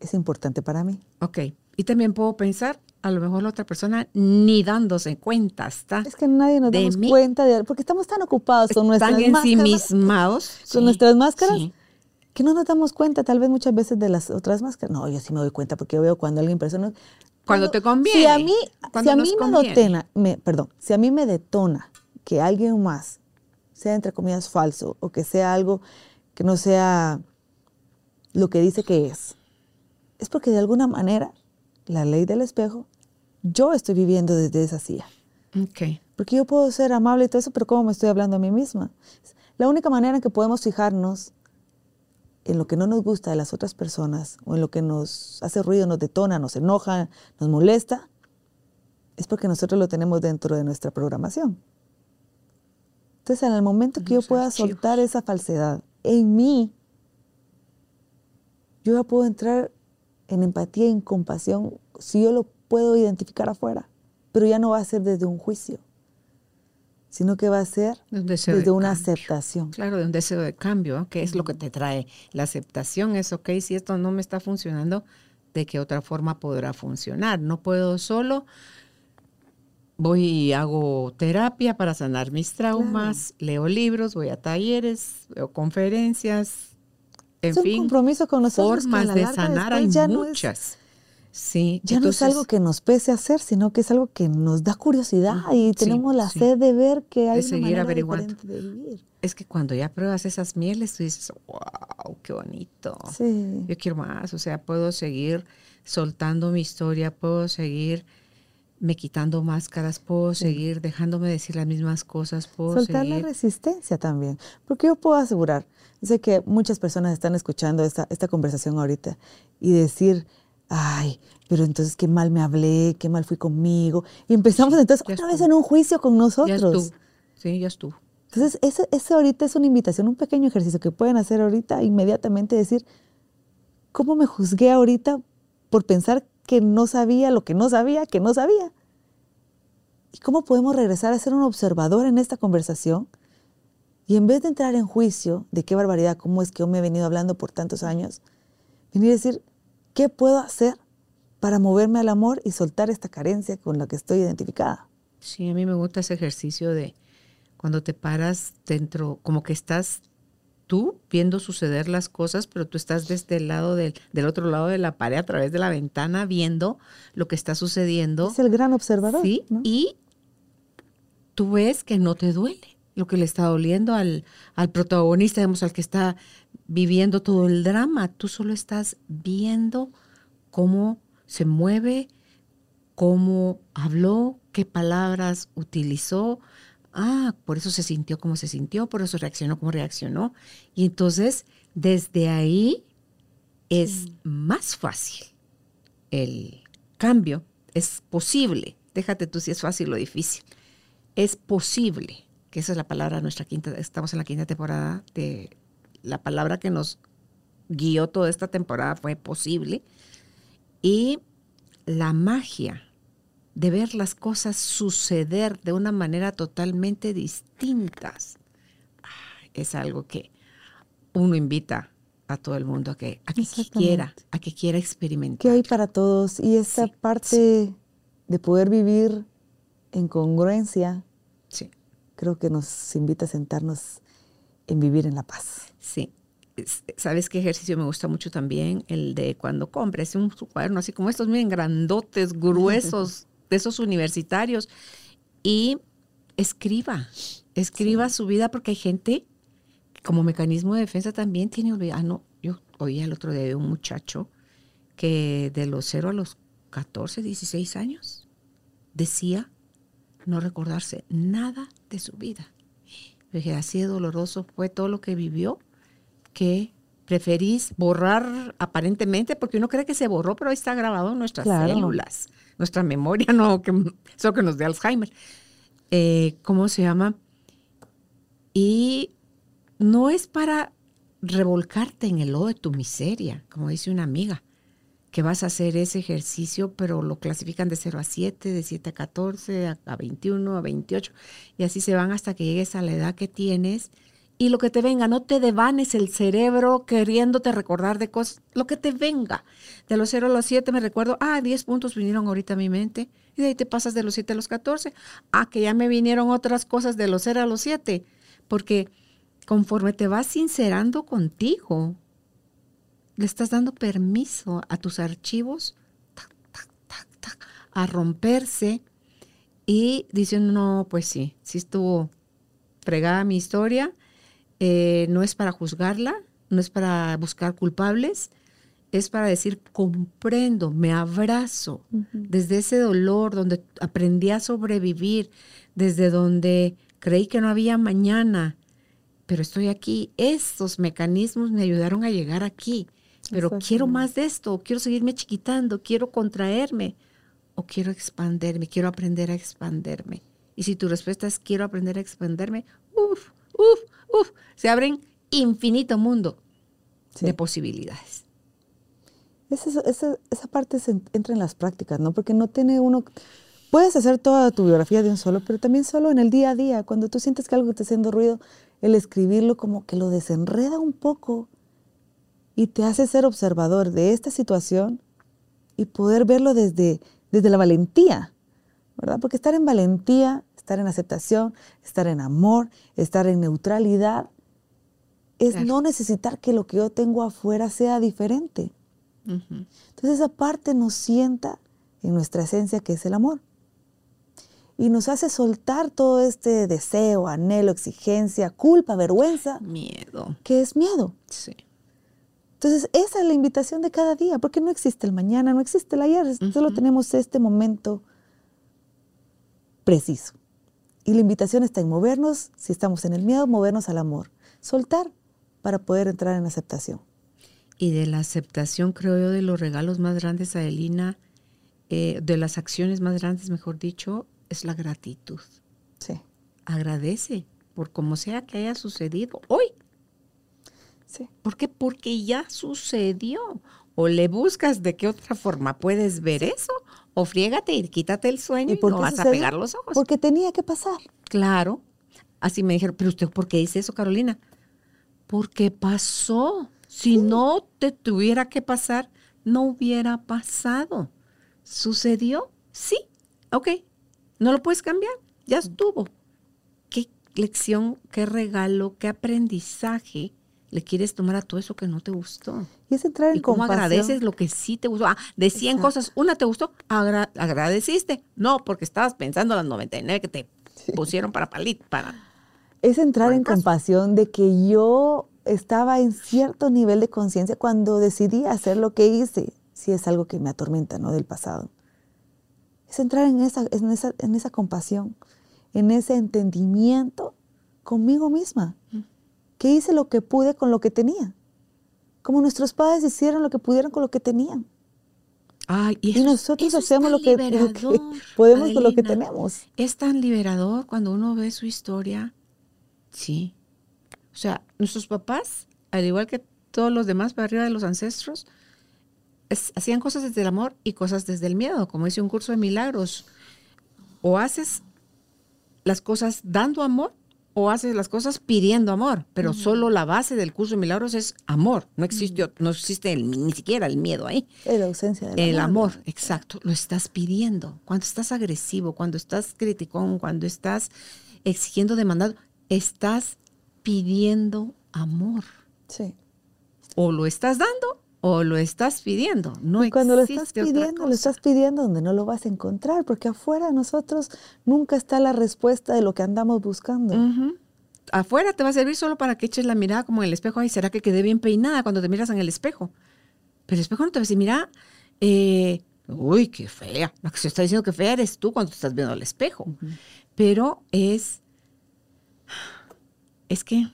es importante para mí. Ok. Y también puedo pensar, a lo mejor la otra persona ni dándose cuenta está. Es que nadie nos damos cuenta de porque estamos tan ocupados con nuestras máscaras. ensimismados. Con nuestras máscaras. Que no nos damos cuenta tal vez muchas veces de las otras máscaras. No, yo sí me doy cuenta porque yo veo cuando alguien persona cuando, te conviene. Si a mí, si a mí me detona, me, perdón, si a mí me detona que alguien más sea entre comillas falso o que sea algo que no sea lo que dice que es, es porque de alguna manera la ley del espejo yo estoy viviendo desde esa silla. Okay. Porque yo puedo ser amable y todo eso, pero ¿cómo me estoy hablando a mí misma? La única manera en que podemos fijarnos en lo que no nos gusta de las otras personas o en lo que nos hace ruido, nos detona, nos enoja, nos molesta, es porque nosotros lo tenemos dentro de nuestra programación. Entonces, en el momento que yo pueda soltar esa falsedad en mí, yo ya puedo entrar en empatía en compasión si yo lo puedo identificar afuera, pero ya no va a ser desde un juicio, sino que va a ser desde una aceptación. Claro, de un deseo de cambio, que es lo que te trae. La aceptación es, ok, si esto no me está funcionando, ¿de qué otra forma podrá funcionar? No puedo solo, voy y hago terapia para sanar mis traumas, leo libros, voy a talleres, veo conferencias, en es un fin, compromiso con nosotros formas de sanar hay muchas. Sí. Ya no es algo que nos pese hacer, sino que es algo que nos da curiosidad y tenemos la sed de ver que hay una manera diferente de vivir. Es que cuando ya pruebas esas mieles, tú dices, wow, qué bonito. Sí. Yo quiero más, o sea, puedo seguir soltando mi historia, puedo seguir me quitando máscaras, puedo seguir dejándome decir las mismas cosas, puedo Soltar la resistencia también, porque yo puedo asegurar, sé que muchas personas están escuchando esta, esta conversación ahorita y decir, ay, pero entonces qué mal me hablé, qué mal fui conmigo. Y empezamos entonces otra vez en un juicio con nosotros. Ya estuvo. Sí, ya estuvo. Entonces, ese, ese ahorita es una invitación, un pequeño ejercicio que pueden hacer ahorita, inmediatamente decir, ¿cómo me juzgué ahorita por pensar que no sabía lo que no sabía, que no sabía? ¿Y cómo podemos regresar a ser un observador en esta conversación? Y en vez de entrar en juicio de qué barbaridad, cómo es que yo me he venido hablando por tantos años, venir a decir, ¿Qué puedo hacer para moverme al amor y soltar esta carencia con la que estoy identificada? Sí, a mí me gusta ese ejercicio de cuando te paras dentro, como que estás tú viendo suceder las cosas, pero tú estás desde el lado del, del otro lado de la pared, a través de la ventana, viendo lo que está sucediendo. Es el gran observador. Sí, y tú ves que no te duele lo que le está doliendo al, al protagonista, digamos, al que está viviendo todo el drama, tú solo estás viendo cómo se mueve, cómo habló, qué palabras utilizó. Ah, por eso se sintió como se sintió, por eso reaccionó como reaccionó. Y entonces, desde ahí es más fácil el cambio. Es posible. Déjate tú si es fácil o difícil. Es posible, que esa es la palabra nuestra quinta, estamos en la quinta temporada de la palabra que nos guió toda esta temporada fue posible. Y la magia de ver las cosas suceder de una manera totalmente distintas es algo que uno invita a todo el mundo a que, a que quiera, a que quiera experimentar. Que hay para todos. Y esta parte de poder vivir en congruencia, sí. creo que nos invita a sentarnos en vivir en la paz. Sí. ¿Sabes qué ejercicio me gusta mucho también? El de cuando compres un cuaderno así como estos, miren, grandotes, gruesos, de esos universitarios, y escriba, escriba su vida porque hay gente como mecanismo de defensa también tiene olvidado. Ah, no, yo oía el otro día de un muchacho que de los 0 a los 14, 16 años decía no recordarse nada de su vida. Yo dije, así de doloroso fue todo lo que vivió que preferís borrar aparentemente, porque uno cree que se borró, pero ahí está grabado en nuestras células, nuestra memoria, no, que eso que nos dé Alzheimer. Eh, ¿Cómo se llama? Y no es para revolcarte en el lodo de tu miseria, como dice una amiga, que vas a hacer ese ejercicio, pero lo clasifican de 0 a 7, de 7 a 14, a, a 21, a 28, y así se van hasta que llegues a la edad que tienes y lo que te venga, no te devanes el cerebro queriéndote recordar de cosas, lo que te venga. De los 0 a los 7 me recuerdo, ah, 10 puntos vinieron ahorita a mi mente, y de ahí te pasas de los 7 a los 14, ah, que ya me vinieron otras cosas de los 0 a los 7, porque conforme te vas sincerando contigo, le estás dando permiso a tus archivos a romperse y diciendo, no, pues sí, sí estuvo fregada mi historia, eh, no es para juzgarla, no es para buscar culpables, es para decir, comprendo, me abrazo, desde ese dolor donde aprendí a sobrevivir, desde donde creí que no había mañana, pero estoy aquí. Estos mecanismos me ayudaron a llegar aquí, pero quiero más de esto, quiero seguirme chiquitando, quiero contraerme o quiero expanderme, quiero aprender a expanderme. Y si tu respuesta es quiero aprender a expanderme, uff, uff, uff, se abren infinito mundo de posibilidades. Esa, esa, parte entra en las prácticas, ¿no? Porque no tiene uno... Puedes hacer toda tu biografía de un solo, pero también solo en el día a día, cuando tú sientes que algo te está haciendo ruido, el escribirlo como que lo desenreda un poco y te hace ser observador de esta situación y poder verlo desde, desde la valentía, ¿verdad? Porque estar en valentía estar en aceptación, estar en amor, estar en neutralidad, es no necesitar que lo que yo tengo afuera sea diferente. Entonces esa parte nos sienta en nuestra esencia que es el amor. Y nos hace soltar todo este deseo, anhelo, exigencia, culpa, vergüenza. Miedo. Que es miedo. Sí. Entonces, esa es la invitación de cada día, porque no existe el mañana, no existe el ayer, solo tenemos este momento preciso. Y la invitación está en movernos, si estamos en el miedo, movernos al amor, soltar para poder entrar en aceptación. Y de la aceptación, creo yo, de los regalos más grandes a Elina, eh, de las acciones más grandes, mejor dicho, es la gratitud. Sí. Agradece por como sea que haya sucedido hoy. Sí. ¿Por qué? Porque ya sucedió. O le buscas de qué otra forma puedes ver eso, o friégate y quítate el sueño y, por no vas a pegar los ojos. Porque tenía que pasar. Claro. Así me dijeron, pero usted, ¿por qué dice eso, Carolina? Porque pasó. Si no te tuviera que pasar, no hubiera pasado. ¿Sucedió? Sí. Ok. No lo puedes cambiar. Ya estuvo. ¿Qué lección, qué regalo, qué aprendizaje le quieres tomar a todo eso que no te gustó? Es entrar en ¿Y cómo compasión. agradeces lo que sí te gustó? Ah, de 100 Exacto. cosas, una te gustó, agra- agradeciste. No, porque estabas pensando en las 99 que te pusieron para palit, para... Es entrar en compasión de que yo estaba en cierto nivel de conciencia cuando decidí hacer lo que hice, si es algo que me atormenta, ¿no? Del pasado. Es entrar en esa, en esa, en esa compasión, en ese entendimiento conmigo misma, que hice lo que pude con lo que tenía, como nuestros padres hicieron lo que pudieron con lo que tenían. Ay, y, eso nosotros eso es hacemos lo que, lo que liberador, podemos con lo que tenemos. Es tan liberador cuando uno ve su historia. Sí. O sea, nuestros papás, al igual que todos los demás para arriba de los ancestros, es- hacían cosas desde el amor y cosas desde el miedo, como dice un curso de milagros. O haces las cosas dando amor o haces las cosas pidiendo amor, pero solo la base del curso de milagros es amor. No existe, no existe el- ni siquiera el miedo ahí. La ausencia del El amor. amor, exacto, lo estás pidiendo. Cuando estás agresivo, cuando estás criticón, cuando estás exigiendo, demandando, estás pidiendo amor. Sí. O lo estás dando o lo estás pidiendo. No y cuando lo estás pidiendo, lo estás pidiendo donde no lo vas a encontrar, porque afuera de nosotros nunca está la respuesta de lo que andamos buscando. Afuera te va a servir solo para que eches la mirada como en el espejo. Ay, ¿será que quedé bien peinada cuando te miras en el espejo? Pero el espejo no te va a decir, mira, eh, uy, qué fea. La que se está diciendo que fea eres tú cuando te estás viendo al espejo. Pero es, es que,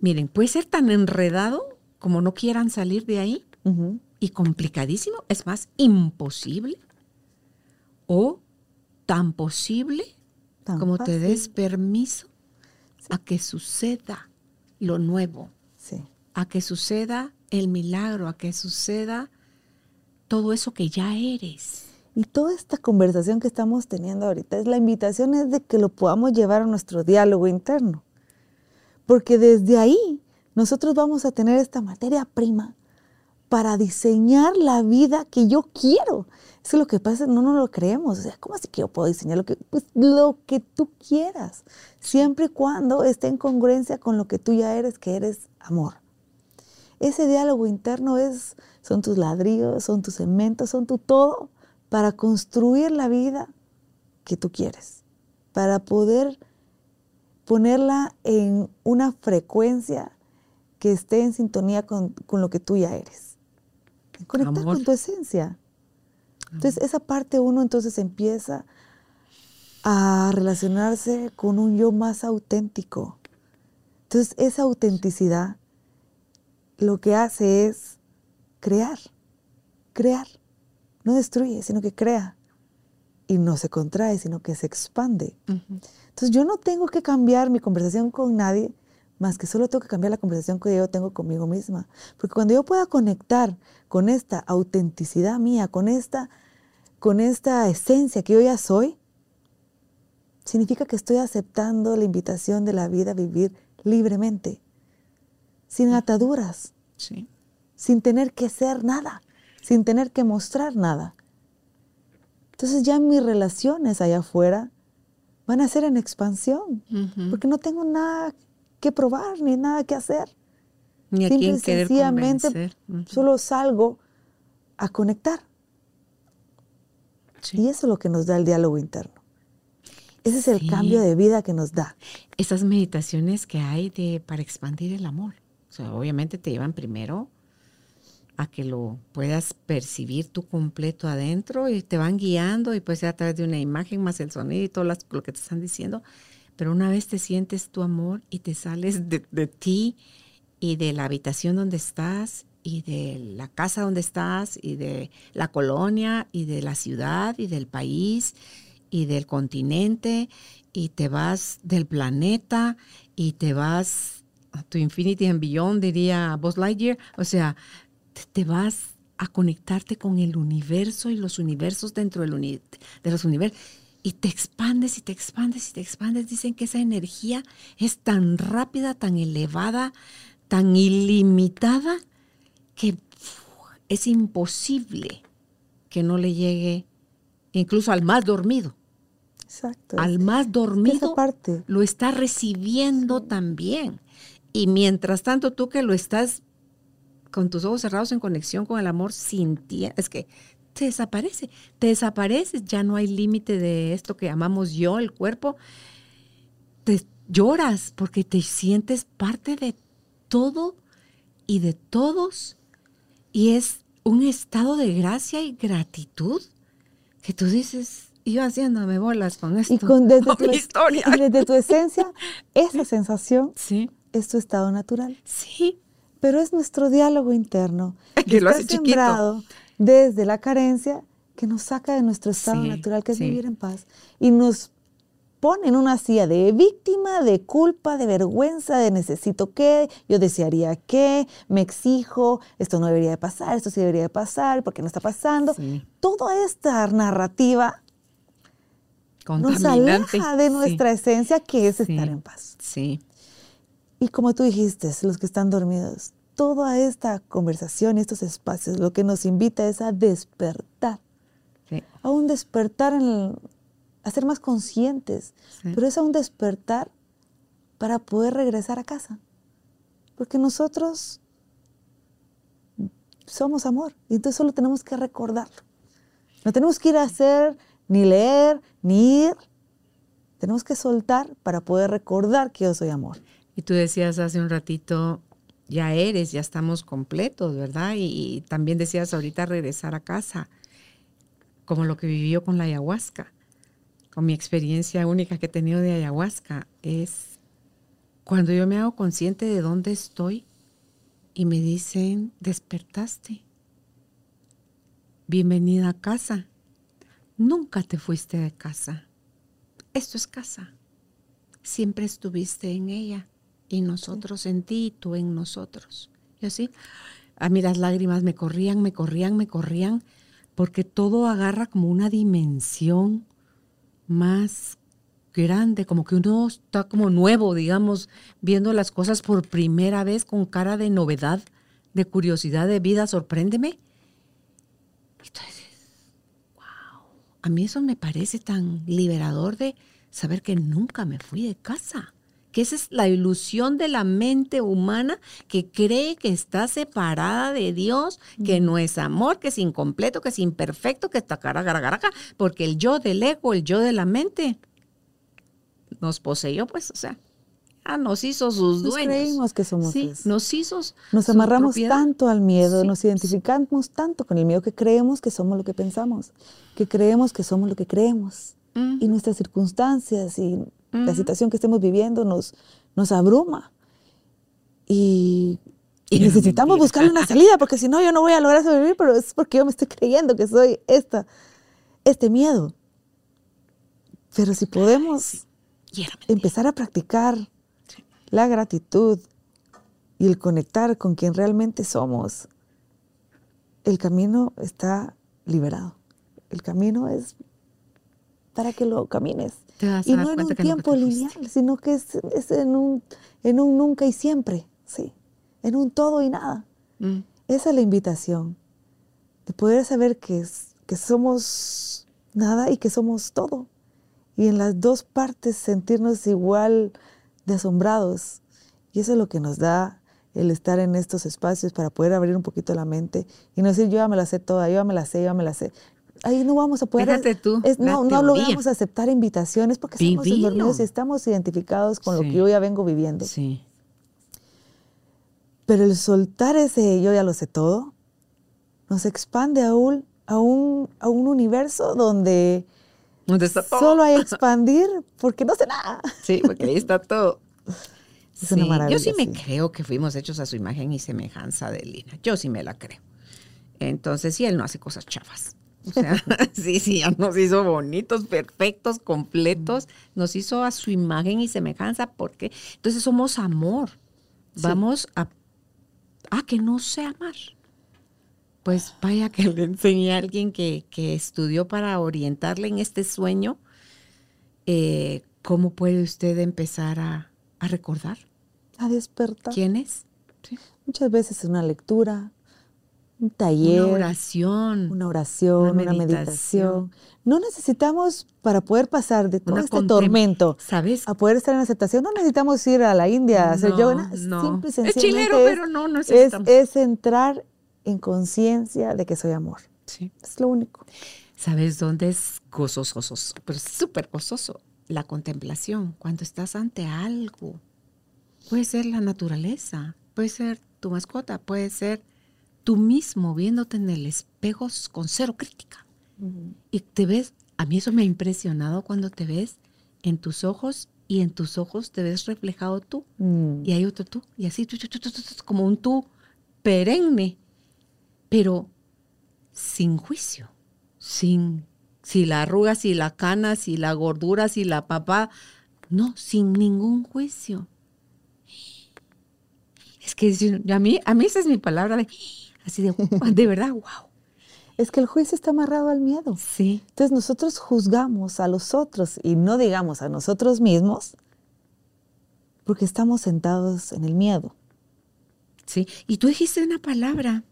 miren, puede ser tan enredado como no quieran salir de ahí y complicadísimo, es más, imposible o tan posible Tan como te des permiso a que suceda lo nuevo, Sí. a que suceda el milagro, a que suceda todo eso que ya eres. Y toda esta conversación que estamos teniendo ahorita, es la invitación es de que lo podamos llevar a nuestro diálogo interno. Porque desde ahí nosotros vamos a tener esta materia prima para diseñar la vida que yo quiero. Es lo que pasa, no nos lo creemos. O sea, ¿cómo así que yo puedo diseñar lo que, pues, lo que tú quieras? Siempre y cuando esté en congruencia con lo que tú ya eres, que eres amor. Ese diálogo interno es, son tus ladrillos, son tus cementos, son tu todo para construir la vida que tú quieres, para poder ponerla en una frecuencia que esté en sintonía con, con lo que tú ya eres. Conectar Amor. con tu esencia. Entonces, esa parte uno entonces empieza a relacionarse con un yo más auténtico. Entonces, esa autenticidad lo que hace es crear, crear. No destruye, sino que crea. Y no se contrae, sino que se expande. Entonces yo no tengo que cambiar mi conversación con nadie, más que solo tengo que cambiar la conversación que yo tengo conmigo misma. Porque cuando yo pueda conectar con esta autenticidad mía, con esta, con esta esencia que yo ya soy, significa que estoy aceptando la invitación de la vida a vivir libremente, sin ataduras, Sí. sin tener que ser nada, sin tener que mostrar nada. Entonces ya mis relaciones allá afuera van a ser en expansión, Ujú. porque no tengo nada que probar ni nada que hacer. Ni a Simple quién querer sencillamente convencer. Ujú. solo salgo a conectar. Sí. Y eso es lo que nos da el diálogo interno. Ese es el Sí. cambio de vida que nos da. Esas meditaciones que hay de, para expandir el amor. O sea, obviamente te llevan primero a que lo puedas percibir tú completo adentro y te van guiando y puede ser a través de una imagen más el sonido y todo las- lo que te están diciendo. Pero una vez te sientes tu amor y te sales de, ti y de la habitación donde estás y de la casa donde estás y de la colonia y de la ciudad y del país y del continente y te vas del planeta y te vas a tu infinity and beyond, diría Buzz Lightyear. O sea, te, te vas a conectarte con el universo y los universos dentro del uni- de los universos. Y te expandes y te expandes y te expandes. Dicen que esa energía es tan rápida, tan elevada, tan ilimitada, que es imposible que no le llegue incluso al más dormido. Exacto. Al más dormido esa parte. lo está recibiendo también. Y mientras tanto tú que lo estás con tus ojos cerrados en conexión con el amor, sintiendo, es que te desaparece, te desapareces, ya no hay límite de esto que llamamos yo, el cuerpo. Te lloras porque te sientes parte de todo y de todos. Y es un estado de gracia y gratitud que tú dices, iba haciéndome bolas con esto. Y con, desde, con tu, mi historia. y desde tu esencia, esa sensación Sí, es tu estado natural. sí. Pero es nuestro diálogo interno. Que lo está hace chiquito. Desde la carencia que nos saca de nuestro estado Sí, natural, que es sí. vivir en paz. Y nos pone en una silla de víctima, de culpa, de vergüenza, de necesito qué, yo desearía qué, me exijo, esto no debería de pasar, esto sí debería de pasar, porque no está pasando. Sí. Toda esta narrativa nos aleja de nuestra esencia, que es estar en paz. Sí, Y como tú dijiste, los que están dormidos, toda esta conversación estos espacios lo que nos invita es a despertar, sí, a un despertar, en el- a ser más conscientes, Sí. pero es a un despertar para poder regresar a casa. Porque nosotros somos amor y entonces solo tenemos que recordarlo. No tenemos que ir a hacer, ni leer, ni ir. Tenemos que soltar para poder recordar que yo soy amor. Y tú decías hace un ratito, ya eres, ya estamos completos, ¿verdad? Y, también decías ahorita regresar a casa, como lo que vivió con la ayahuasca, con mi experiencia única que he tenido de ayahuasca, es cuando yo me hago consciente de dónde estoy y me dicen, despertaste, bienvenida a casa, nunca te fuiste de casa, esto es casa, siempre estuviste en ella y nosotros en ti y tú en nosotros. Y así, a mí las lágrimas me corrían, me corrían, me corrían, porque todo agarra como una dimensión más grande, como que uno está como nuevo, digamos, viendo las cosas por primera vez con cara de novedad, de curiosidad, de vida, sorpréndeme. Dices, wow, a mí eso me parece tan liberador de saber que nunca me fui de casa, que esa es la ilusión de la mente humana que cree que está separada de Dios, que no es amor, que es incompleto, que es imperfecto, que está cara, cara, cara, cara, porque el yo del ego, el yo de la mente, nos poseyó, pues, o sea, ya nos hizo sus Nos dueños. creímos que somos Sí, eso. nos hizo Nos amarramos propiedad. tanto al miedo, Sí, nos identificamos tanto con el miedo que creemos que somos lo que pensamos, que creemos que somos lo que creemos. Mm. Y nuestras circunstancias y la situación que estemos viviendo nos, nos abruma. Y, y necesitamos buscarle una salida, porque si no, yo no voy a lograr sobrevivir, pero es porque yo me estoy creyendo que soy esta, este miedo. Pero si podemos empezar a practicar Sí. la gratitud y el conectar con quien realmente somos, el camino está liberado. El camino es para que lo camines. Y no en un tiempo lineal, sino que es, es en, un, en un nunca y siempre, sí. En un todo y nada. Mm. Esa es la invitación, de poder saber que, es- que somos nada y que somos todo. Y en las dos partes sentirnos igual de asombrados. Y eso es lo que nos da el estar en estos espacios para poder abrir un poquito la mente y no decir yo ya me la sé toda, yo ya me la sé, yo ya me la sé. Ahí no vamos a poder. Fíjate tú, es- no, no logramos aceptar invitaciones porque estamos Vivilo. dormidos y estamos identificados con lo que yo ya vengo viviendo. Sí. Pero el soltar ese yo ya lo sé todo nos expande a un, a un, a un universo donde ¿Dónde está todo? solo hay expandir porque no sé nada. Sí, porque ahí está todo. Es una Sí, maravilla, Yo sí me sí. creo que fuimos hechos a su imagen y semejanza de Lina. Yo sí me la creo. Entonces, sí, él no hace cosas chafas. O sea, sí, sí, ya nos hizo bonitos, perfectos, completos. Nos hizo a su imagen y semejanza porque entonces somos amor. Vamos a, a que no sé amar. Pues vaya que le enseñé a alguien que, que estudió para orientarle en este sueño. eh, ¿Cómo puede usted empezar a, a recordar A despertar. quién es? Muchas veces es una lectura, un taller, Una oración. una oración, una una meditación. No necesitamos, para poder pasar de todo Una este tormento ¿Sabes? a poder estar en aceptación, no necesitamos ir a la India a hacer No, yoga. no. Simple Es chilero, es- pero no, no es, es entrar en conciencia de que soy amor. Sí. Es lo único. ¿Sabes dónde es gozoso, gozoso? Pero súper gozoso. La contemplación, cuando estás ante algo. Puede ser la naturaleza, puede ser tu mascota, puede ser tú mismo viéndote en el espejo con cero crítica. Y te ves, a mí eso me ha impresionado cuando te ves en tus ojos y en tus ojos te ves reflejado tú. Mm. Y hay otro tú, y así, tú, tú, tú, tú, tú, tú, como un tú perenne, pero sin juicio, sin si la arruga, si la cana, si la gordura, si la papá, no, sin ningún juicio. Es que a mí, a mí esa es mi palabra de, así de, de verdad, wow. Es que el juicio está amarrado al miedo. Sí, Entonces nosotros juzgamos a los otros y no digamos a nosotros mismos porque estamos sentados en el miedo. sí. Y tú dijiste una palabra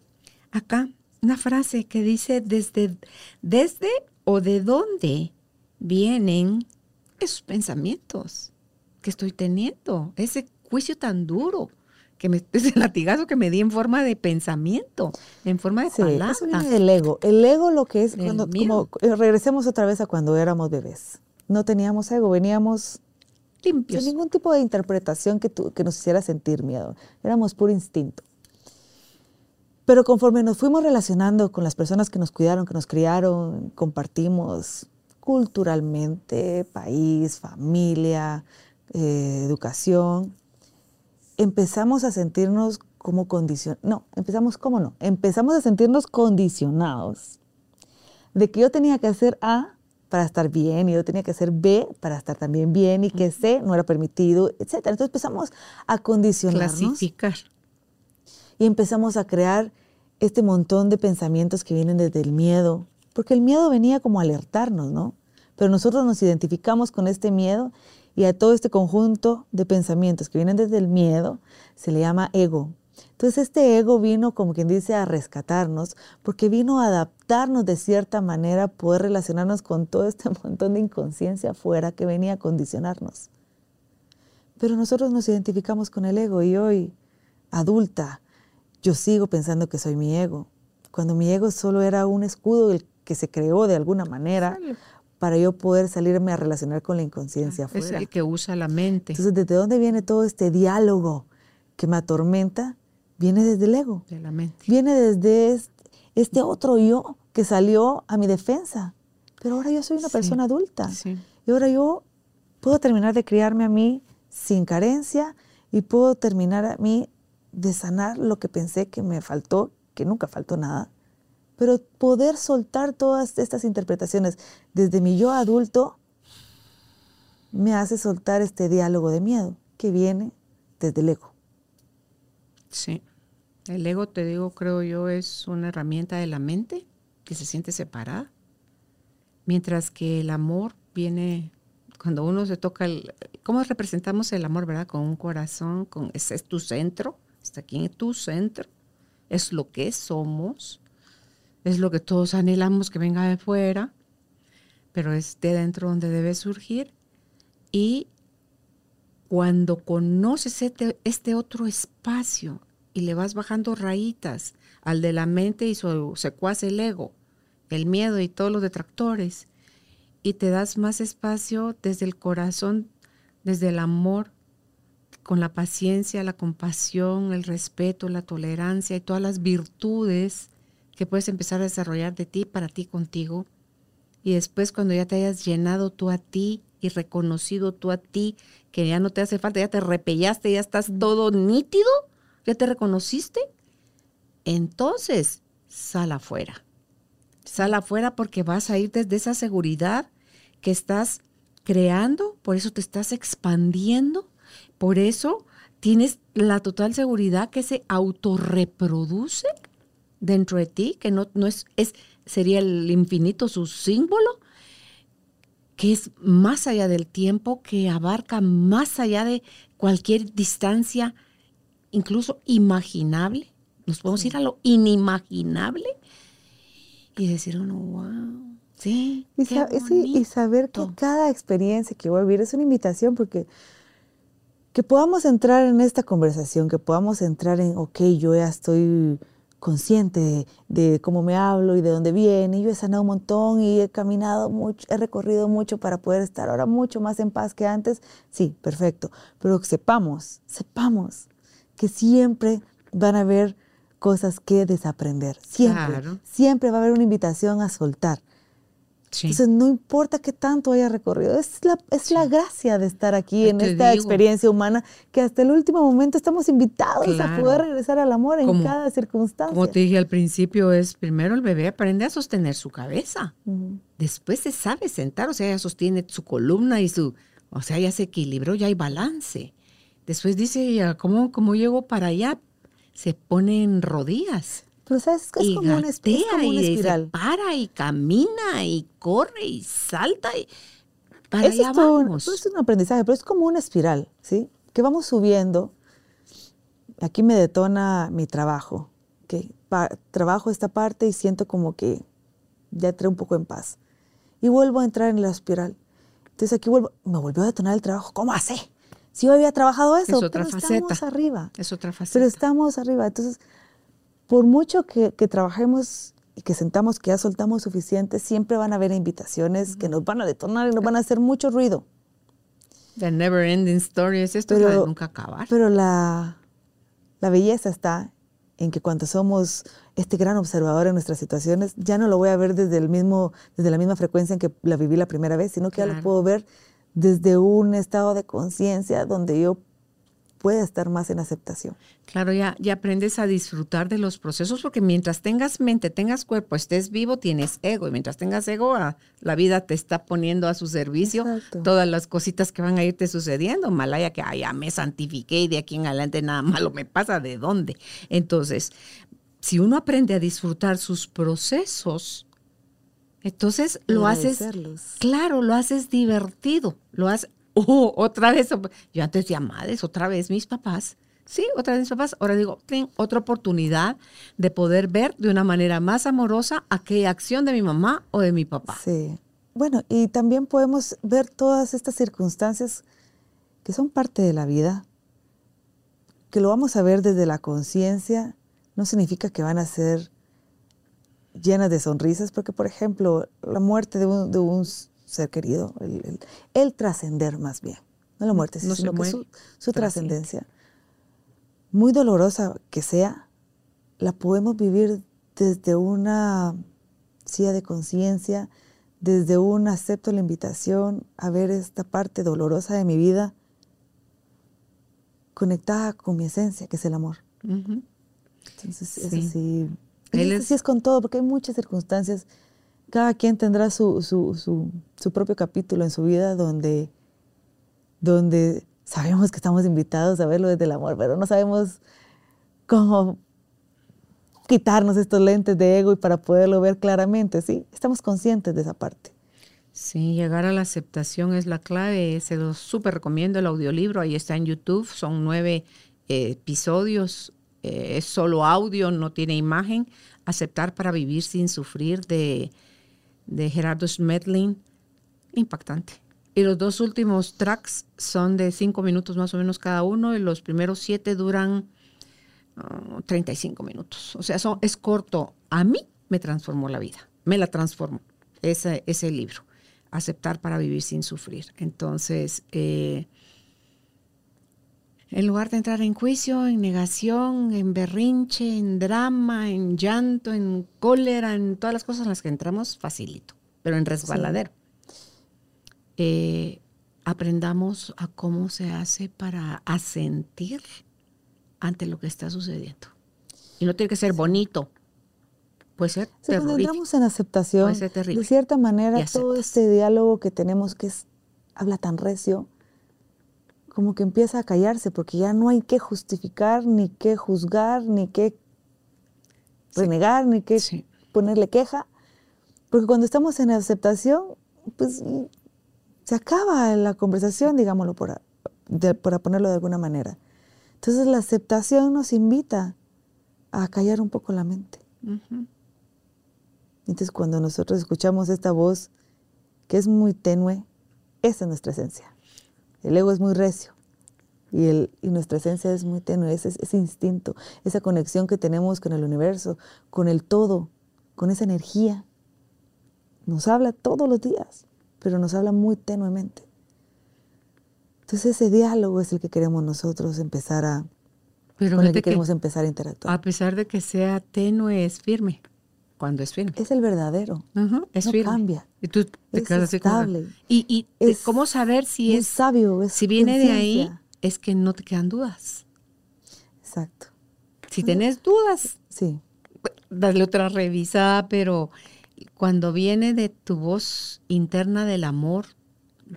acá, una frase que dice desde, desde o de dónde vienen esos pensamientos que estoy teniendo, ese juicio tan duro, que me, ese latigazo que me di en forma de pensamiento, en forma de Sí, palabra. eso viene del ego. El ego lo que es cuando, miedo. como, eh, regresemos otra vez a cuando éramos bebés. No teníamos ego, veníamos Limpios. sin ningún tipo de interpretación que, tu- que nos hiciera sentir miedo. Éramos puro instinto. Pero conforme nos fuimos relacionando con las personas que nos cuidaron, que nos criaron, compartimos culturalmente, país, familia, eh, educación, empezamos a sentirnos como condicionados. No, empezamos como no. Empezamos a sentirnos condicionados de que yo tenía que hacer A para estar bien y yo tenía que hacer B para estar también bien y que C no era permitido, etc. Entonces empezamos a condicionarnos Clasificar. y empezamos a crear este montón de pensamientos que vienen desde el miedo, porque el miedo venía como a alertarnos, ¿no? Pero nosotros nos identificamos con este miedo y a todo este conjunto de pensamientos que vienen desde el miedo se le llama ego. Entonces este ego vino, como quien dice, a rescatarnos, porque vino a adaptarnos de cierta manera, a poder relacionarnos con todo este montón de inconsciencia afuera que venía a condicionarnos. Pero nosotros nos identificamos con el ego y hoy, adulta, yo sigo pensando que soy mi ego, cuando mi ego solo era un escudo del que se creó de alguna manera. Para yo poder salirme a relacionar con la inconsciencia Es afuera. el que usa la mente Entonces, ¿desde dónde viene todo este diálogo que me atormenta? Viene desde el ego, de la mente. viene desde est- este otro yo que salió a mi defensa. Pero ahora yo soy una Sí, persona adulta. sí. Y ahora yo puedo terminar de criarme a mí sin carencia y puedo terminar a mí de sanar lo que pensé que me faltó, que nunca faltó nada. Pero poder soltar todas estas interpretaciones desde mi yo adulto me hace soltar este diálogo de miedo que viene desde el ego. Sí. El ego, te digo, creo yo, es una herramienta de la mente que se siente separada. Mientras que el amor viene, cuando uno se toca el... ¿Cómo representamos el amor, verdad? Con un corazón, con ese es tu centro, está aquí en tu centro, es lo que somos, es lo que todos anhelamos que venga de fuera, pero es de dentro donde debe surgir. Y cuando conoces este, este otro espacio y le vas bajando rayitas al de la mente y su secuaz el ego, el miedo y todos los detractores. Y te das más espacio desde el corazón, desde el amor, con la paciencia, la compasión, el respeto, la tolerancia y todas las virtudes que puedes empezar a desarrollar de ti, para ti, contigo. Y después cuando ya te hayas llenado tú a ti y reconocido tú a ti, que ya no te hace falta, ya te repellaste, ya estás todo nítido, ya te reconociste, entonces sal afuera. Sal afuera porque vas a ir desde esa seguridad que estás creando, por eso te estás expandiendo, por eso tienes la total seguridad que se autorreproduce dentro de ti, que no, no es, es, sería el infinito su símbolo, que es más allá del tiempo, que abarca más allá de cualquier distancia, incluso imaginable. Nos podemos ir a lo inimaginable y decir uno, wow. Sí, y, y saber que cada experiencia que voy a vivir es una invitación porque que podamos entrar en esta conversación, que podamos entrar en, ok, yo ya estoy consciente de, cómo me hablo y de dónde viene. Yo he sanado un montón y he caminado mucho, he recorrido mucho para poder estar ahora mucho más en paz que antes. Sí, perfecto. Pero sepamos, sepamos que siempre van a haber cosas que desaprender. Siempre. Siempre va a haber una invitación a soltar. Entonces, no importa qué tanto haya recorrido, es la, es la gracia de estar aquí en esta experiencia humana, que hasta el último momento estamos invitados a poder regresar al amor en cada circunstancia. Como te dije al principio, es primero el bebé aprende a sostener su cabeza, después se sabe sentar, o sea, ya sostiene su columna y su, o sea, ya se equilibró, ya hay balance. Después dice, ¿cómo, cómo llego para allá? Se pone en rodillas pero sabes que es, como, una, espiral. Y para y camina y corre y salta y para eso es vamos. es un aprendizaje, pero es como una espiral, ¿sí? Que vamos subiendo. Aquí me detona mi trabajo, que trabajo esta parte y siento como que ya entré un poco en paz. Y vuelvo a entrar en la espiral. Entonces aquí vuelvo, me volvió a detonar el trabajo. ¿Cómo hace? Si yo había trabajado eso, es otra pero faceta. estamos arriba. Es otra faceta. Pero estamos arriba. Entonces, por mucho que, trabajemos y que sentamos que ya soltamos suficiente, siempre van a haber invitaciones que nos van a detonar y nos van a hacer mucho ruido. The never ending story es esto de nunca acabar. Pero la, la belleza está en que cuando somos este gran observador en nuestras situaciones, ya no lo voy a ver desde, el mismo, desde la misma frecuencia en que la viví la primera vez, sino que ya lo puedo ver desde un estado de conciencia donde yo puede estar más en aceptación. Claro, ya, ya aprendes a disfrutar de los procesos porque mientras tengas mente, tengas cuerpo, estés vivo, tienes ego. Y mientras tengas ego, ah, la vida te está poniendo a su servicio todas las cositas que van a irte sucediendo. Malaya que ya me santifiqué y de aquí en adelante nada malo me pasa. ¿De dónde? Entonces, si uno aprende a disfrutar sus procesos, entonces lo haces, claro, lo haces divertido, lo haces, oh, otra vez, yo antes decía, madres, otra vez mis papás. Sí, otra vez mis papás. Ahora digo, otra oportunidad de poder ver de una manera más amorosa aquella acción de mi mamá o de mi papá. Sí. Bueno, y también podemos ver todas estas circunstancias que son parte de la vida, que lo vamos a ver desde la conciencia, no significa que van a ser llenas de sonrisas, porque por ejemplo, la muerte de un, de un ser querido, el, trascender más bien, no la muerte, sino que su, trascendencia, muy dolorosa que sea, la podemos vivir desde una silla de conciencia, desde un acepto la invitación a ver esta parte dolorosa de mi vida conectada con mi esencia, que es el amor. Entonces, es así. es, es con todo, porque hay muchas circunstancias cada quien tendrá su, su, propio capítulo en su vida donde, donde sabemos que estamos invitados a verlo desde el amor, pero no sabemos cómo quitarnos estos lentes de ego y para poderlo ver claramente, ¿sí? Estamos conscientes de esa parte. Sí, llegar a la aceptación es la clave. Se lo súper recomiendo el audiolibro. Ahí está en YouTube. Son nueve eh, episodios. Eh, es solo audio, no tiene imagen. Aceptar para vivir sin sufrir de de Gerardo Schmedlin, impactante. Y los dos últimos tracks son de cinco minutos más o menos cada uno y los primeros siete duran ah, 35 minutos. O sea, son, es corto. A mí me transformó la vida, me la transformó ese, ese libro, Aceptar para vivir sin sufrir. Entonces, eh, en lugar de entrar en juicio, en negación, en berrinche, en drama, en llanto, en cólera, en todas las cosas en las que entramos, facilito, pero en resbaladero. Eh, aprendamos a cómo se hace para asentir ante lo que está sucediendo. Y no tiene que ser bonito. Puede ser Sí, cuando entramos en aceptación, Puede ser terrible. de cierta manera, todo este diálogo que tenemos que es, habla tan recio, como que empieza a callarse, porque ya no hay que justificar, ni que juzgar, ni que renegar, ni que Sí. ponerle queja, porque cuando estamos en aceptación, pues mm, se acaba la conversación, digámoslo por, a- de- por ponerlo de alguna manera. Entonces la aceptación nos invita a callar un poco la mente. Entonces cuando nosotros escuchamos esta voz que es muy tenue, esa es nuestra esencia. El ego es muy recio y, el, y nuestra esencia es muy tenue, ese, ese instinto, esa conexión que tenemos con el universo, con el todo, con esa energía. Nos habla todos los días, pero nos habla muy tenuemente. Entonces ese diálogo es el que queremos nosotros empezar a, Pero con el que que queremos empezar a interactuar. a pesar de que sea tenue, es firme. Cuando es firme. Es el verdadero. Es no firme. cambia. Y tú te Es quedas así como- estable. Y, y Es cómo saber si muy es sabio, es si viene de ahí es que no te quedan dudas. Exacto. Si tenés dudas, Sí, darle otra revisada, pero cuando viene de tu voz interna del amor,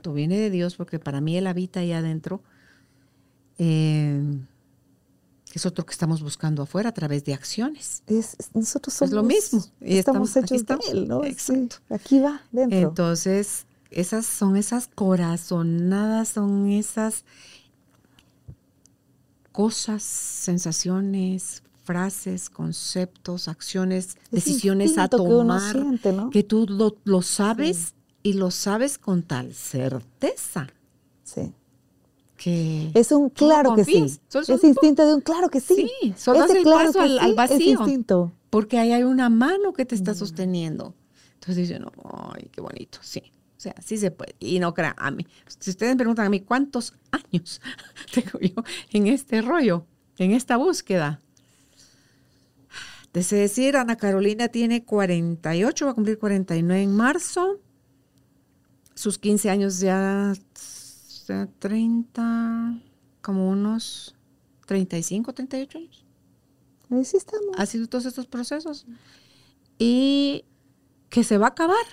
tú viene de Dios, porque para mí Él habita ahí adentro, eh, es otro que estamos buscando afuera a través de acciones. es, nosotros somos Es lo mismo. Y estamos, estamos- aquí hechos estamos. de él, ¿no? Sí, Exacto. aquí va, dentro. Entonces, esas son esas corazonadas, son esas cosas, sensaciones, frases, conceptos, acciones, Es decisiones a instinto que tomar, siente, ¿no? que tú lo, lo sabes y lo sabes con tal certeza sí. Que Es un claro que sí. Solo- Es instinto de un claro que sí. Sí, solo Ese el claro paso que al- al sí vacío. Es instinto. porque ahí hay una mano que te está Mm. sosteniendo. Entonces dicen, ay, qué bonito, sí. O sea, sí se puede. Y no crean, a mí, si ustedes me preguntan a mí cuántos años tengo yo en este rollo, en esta búsqueda. Desde decir, Ana Carolina tiene 48, va a cumplir 49 en marzo. Sus 15 años ya, ya 30, como unos 35, 38 años Ahí sí estamos. ha sido todos estos procesos. Y que se va a acabar.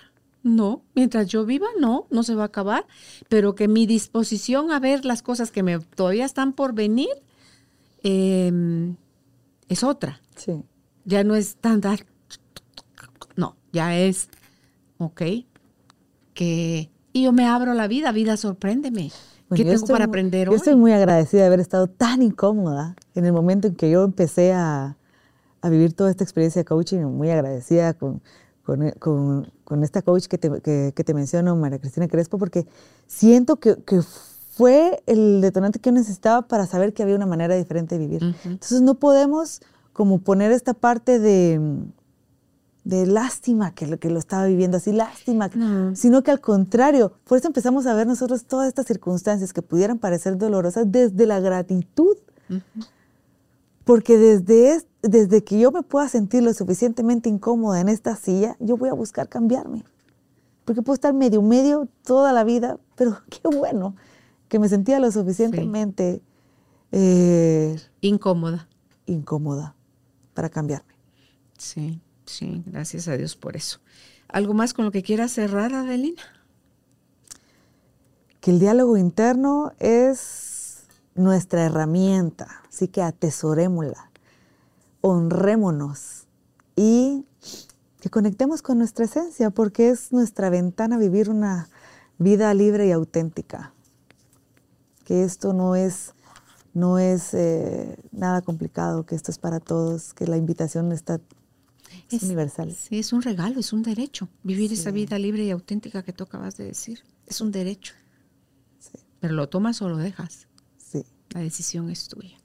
No, mientras yo viva, no, no se va a acabar, pero que mi disposición a ver las cosas que me todavía están por venir eh, es otra. Sí. Ya no es tan dar, no, ya es, ok, que, y yo me abro la vida, vida, sorpréndeme. Bueno, ¿Qué yo tengo estoy para aprender Yo hoy? estoy muy agradecida de haber estado tan incómoda en el momento en que yo empecé a, a vivir toda esta experiencia de coaching. Muy agradecida con, con, con- con esta coach que te, que, que te menciono, María Cristina Crespo, porque siento que, que fue el detonante que yo necesitaba para saber que había una manera diferente de vivir. Entonces no podemos como poner esta parte de, de lástima que lo, que lo estaba viviendo así, lástima, No. sino que al contrario, por eso empezamos a ver nosotros todas estas circunstancias que pudieran parecer dolorosas desde la gratitud. Porque desde, es- desde que yo me pueda sentir lo suficientemente incómoda en esta silla, yo voy a buscar cambiarme. Porque puedo estar medio medio toda la vida, pero qué bueno que me sentía lo suficientemente eh, Incómoda. incómoda para cambiarme. Sí, sí, gracias a Dios por eso. ¿Algo más con lo que quieras cerrar, Adelina? que el diálogo interno es nuestra herramienta, así que atesorémosla, honrémonos y que conectemos con nuestra esencia, porque es nuestra ventana a vivir una vida libre y auténtica. Que esto no es, no es eh, nada complicado, que esto es para todos, que la invitación está es universal. Sí, es un regalo, es un derecho. Vivir esa vida libre y auténtica que tú acabas de decir. Es un derecho. Sí, Pero lo tomas o lo dejas. sí. La decisión es tuya.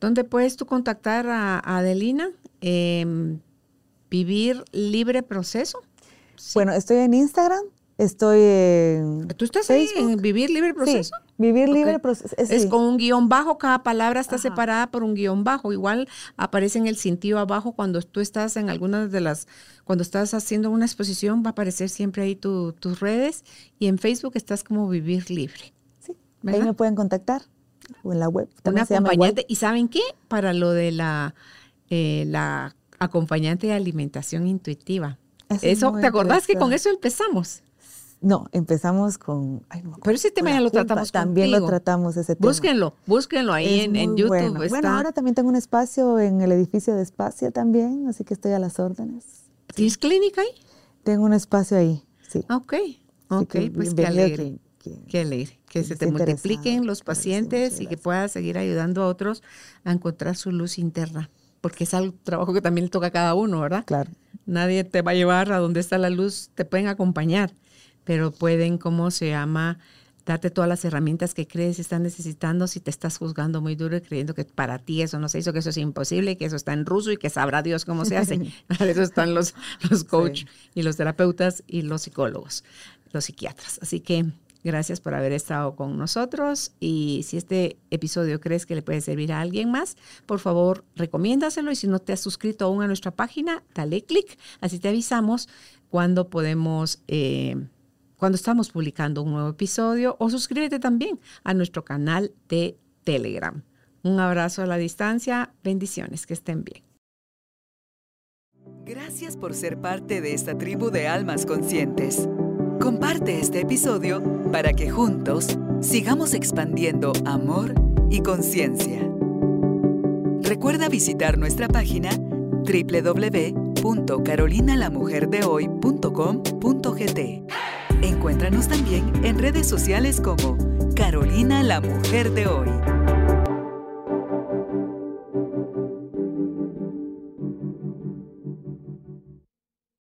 ¿Dónde puedes tú contactar a, a Adelina? Em, vivir libre proceso. Bueno, estoy en Instagram, estoy en ¿Tú estás ahí en Vivir Libre Proceso? Sí, vivir libre proceso. Es sí. con un guion bajo, cada palabra está Ajá. separada por un guion bajo. Igual aparece en el cintillo abajo cuando tú estás en algunas de las, cuando estás haciendo una exposición, va a aparecer siempre ahí tu- tus redes y en Facebook estás como Vivir Libre. Sí, ¿Verdad? Ahí me pueden contactar o en la web. Una También llama acompañante. ¿Y saben qué? Para lo de la, eh, la acompañante de alimentación intuitiva. Eso es Eso, ¿te acordás que con eso empezamos? No, empezamos con. ay, no. Pero ese tema ya lo culpa, tratamos También lo tratamos ese tema. Búsquenlo, búsquenlo ahí en, YouTube. Bueno. Está. Bueno, ahora también tengo un espacio en el edificio de Espacio también, así que estoy a las órdenes. ¿Tienes clínica ahí? Tengo un espacio ahí, sí. Ah, Ok, ok, que pues qué alegre. quien- quien- Qué alegre. Que se te multipliquen los que sí, pacientes y que puedas seguir ayudando a otros a encontrar su luz interna. Porque es algo trabajo que también le toca a cada uno, ¿verdad? Claro. Nadie te va a llevar a donde está la luz, te pueden acompañar, pero pueden, ¿cómo se llama? Darte todas las herramientas que crees estás necesitando si te estás juzgando muy duro y creyendo que para ti eso no se hizo, que eso es imposible, que eso está en ruso y que sabrá Dios cómo se hace. Para eso están los, los coach y los terapeutas y los psicólogos, los psiquiatras. Así que gracias por haber estado con nosotros y si este episodio crees que le puede servir a alguien más, por favor recomiéndaselo y si no te has suscrito aún a nuestra página, dale clic, así te avisamos cuando podemos, eh, cuando estamos publicando un nuevo episodio o suscríbete también a nuestro canal de Telegram. Un abrazo a la distancia, bendiciones, que estén bien. Gracias por ser parte de esta tribu de almas conscientes. Comparte este episodio para que juntos sigamos expandiendo amor y conciencia. Recuerda visitar nuestra página www.carolinalamujerdehoy.com.gt. Encuéntranos también en redes sociales como Carolina la Mujer de Hoy.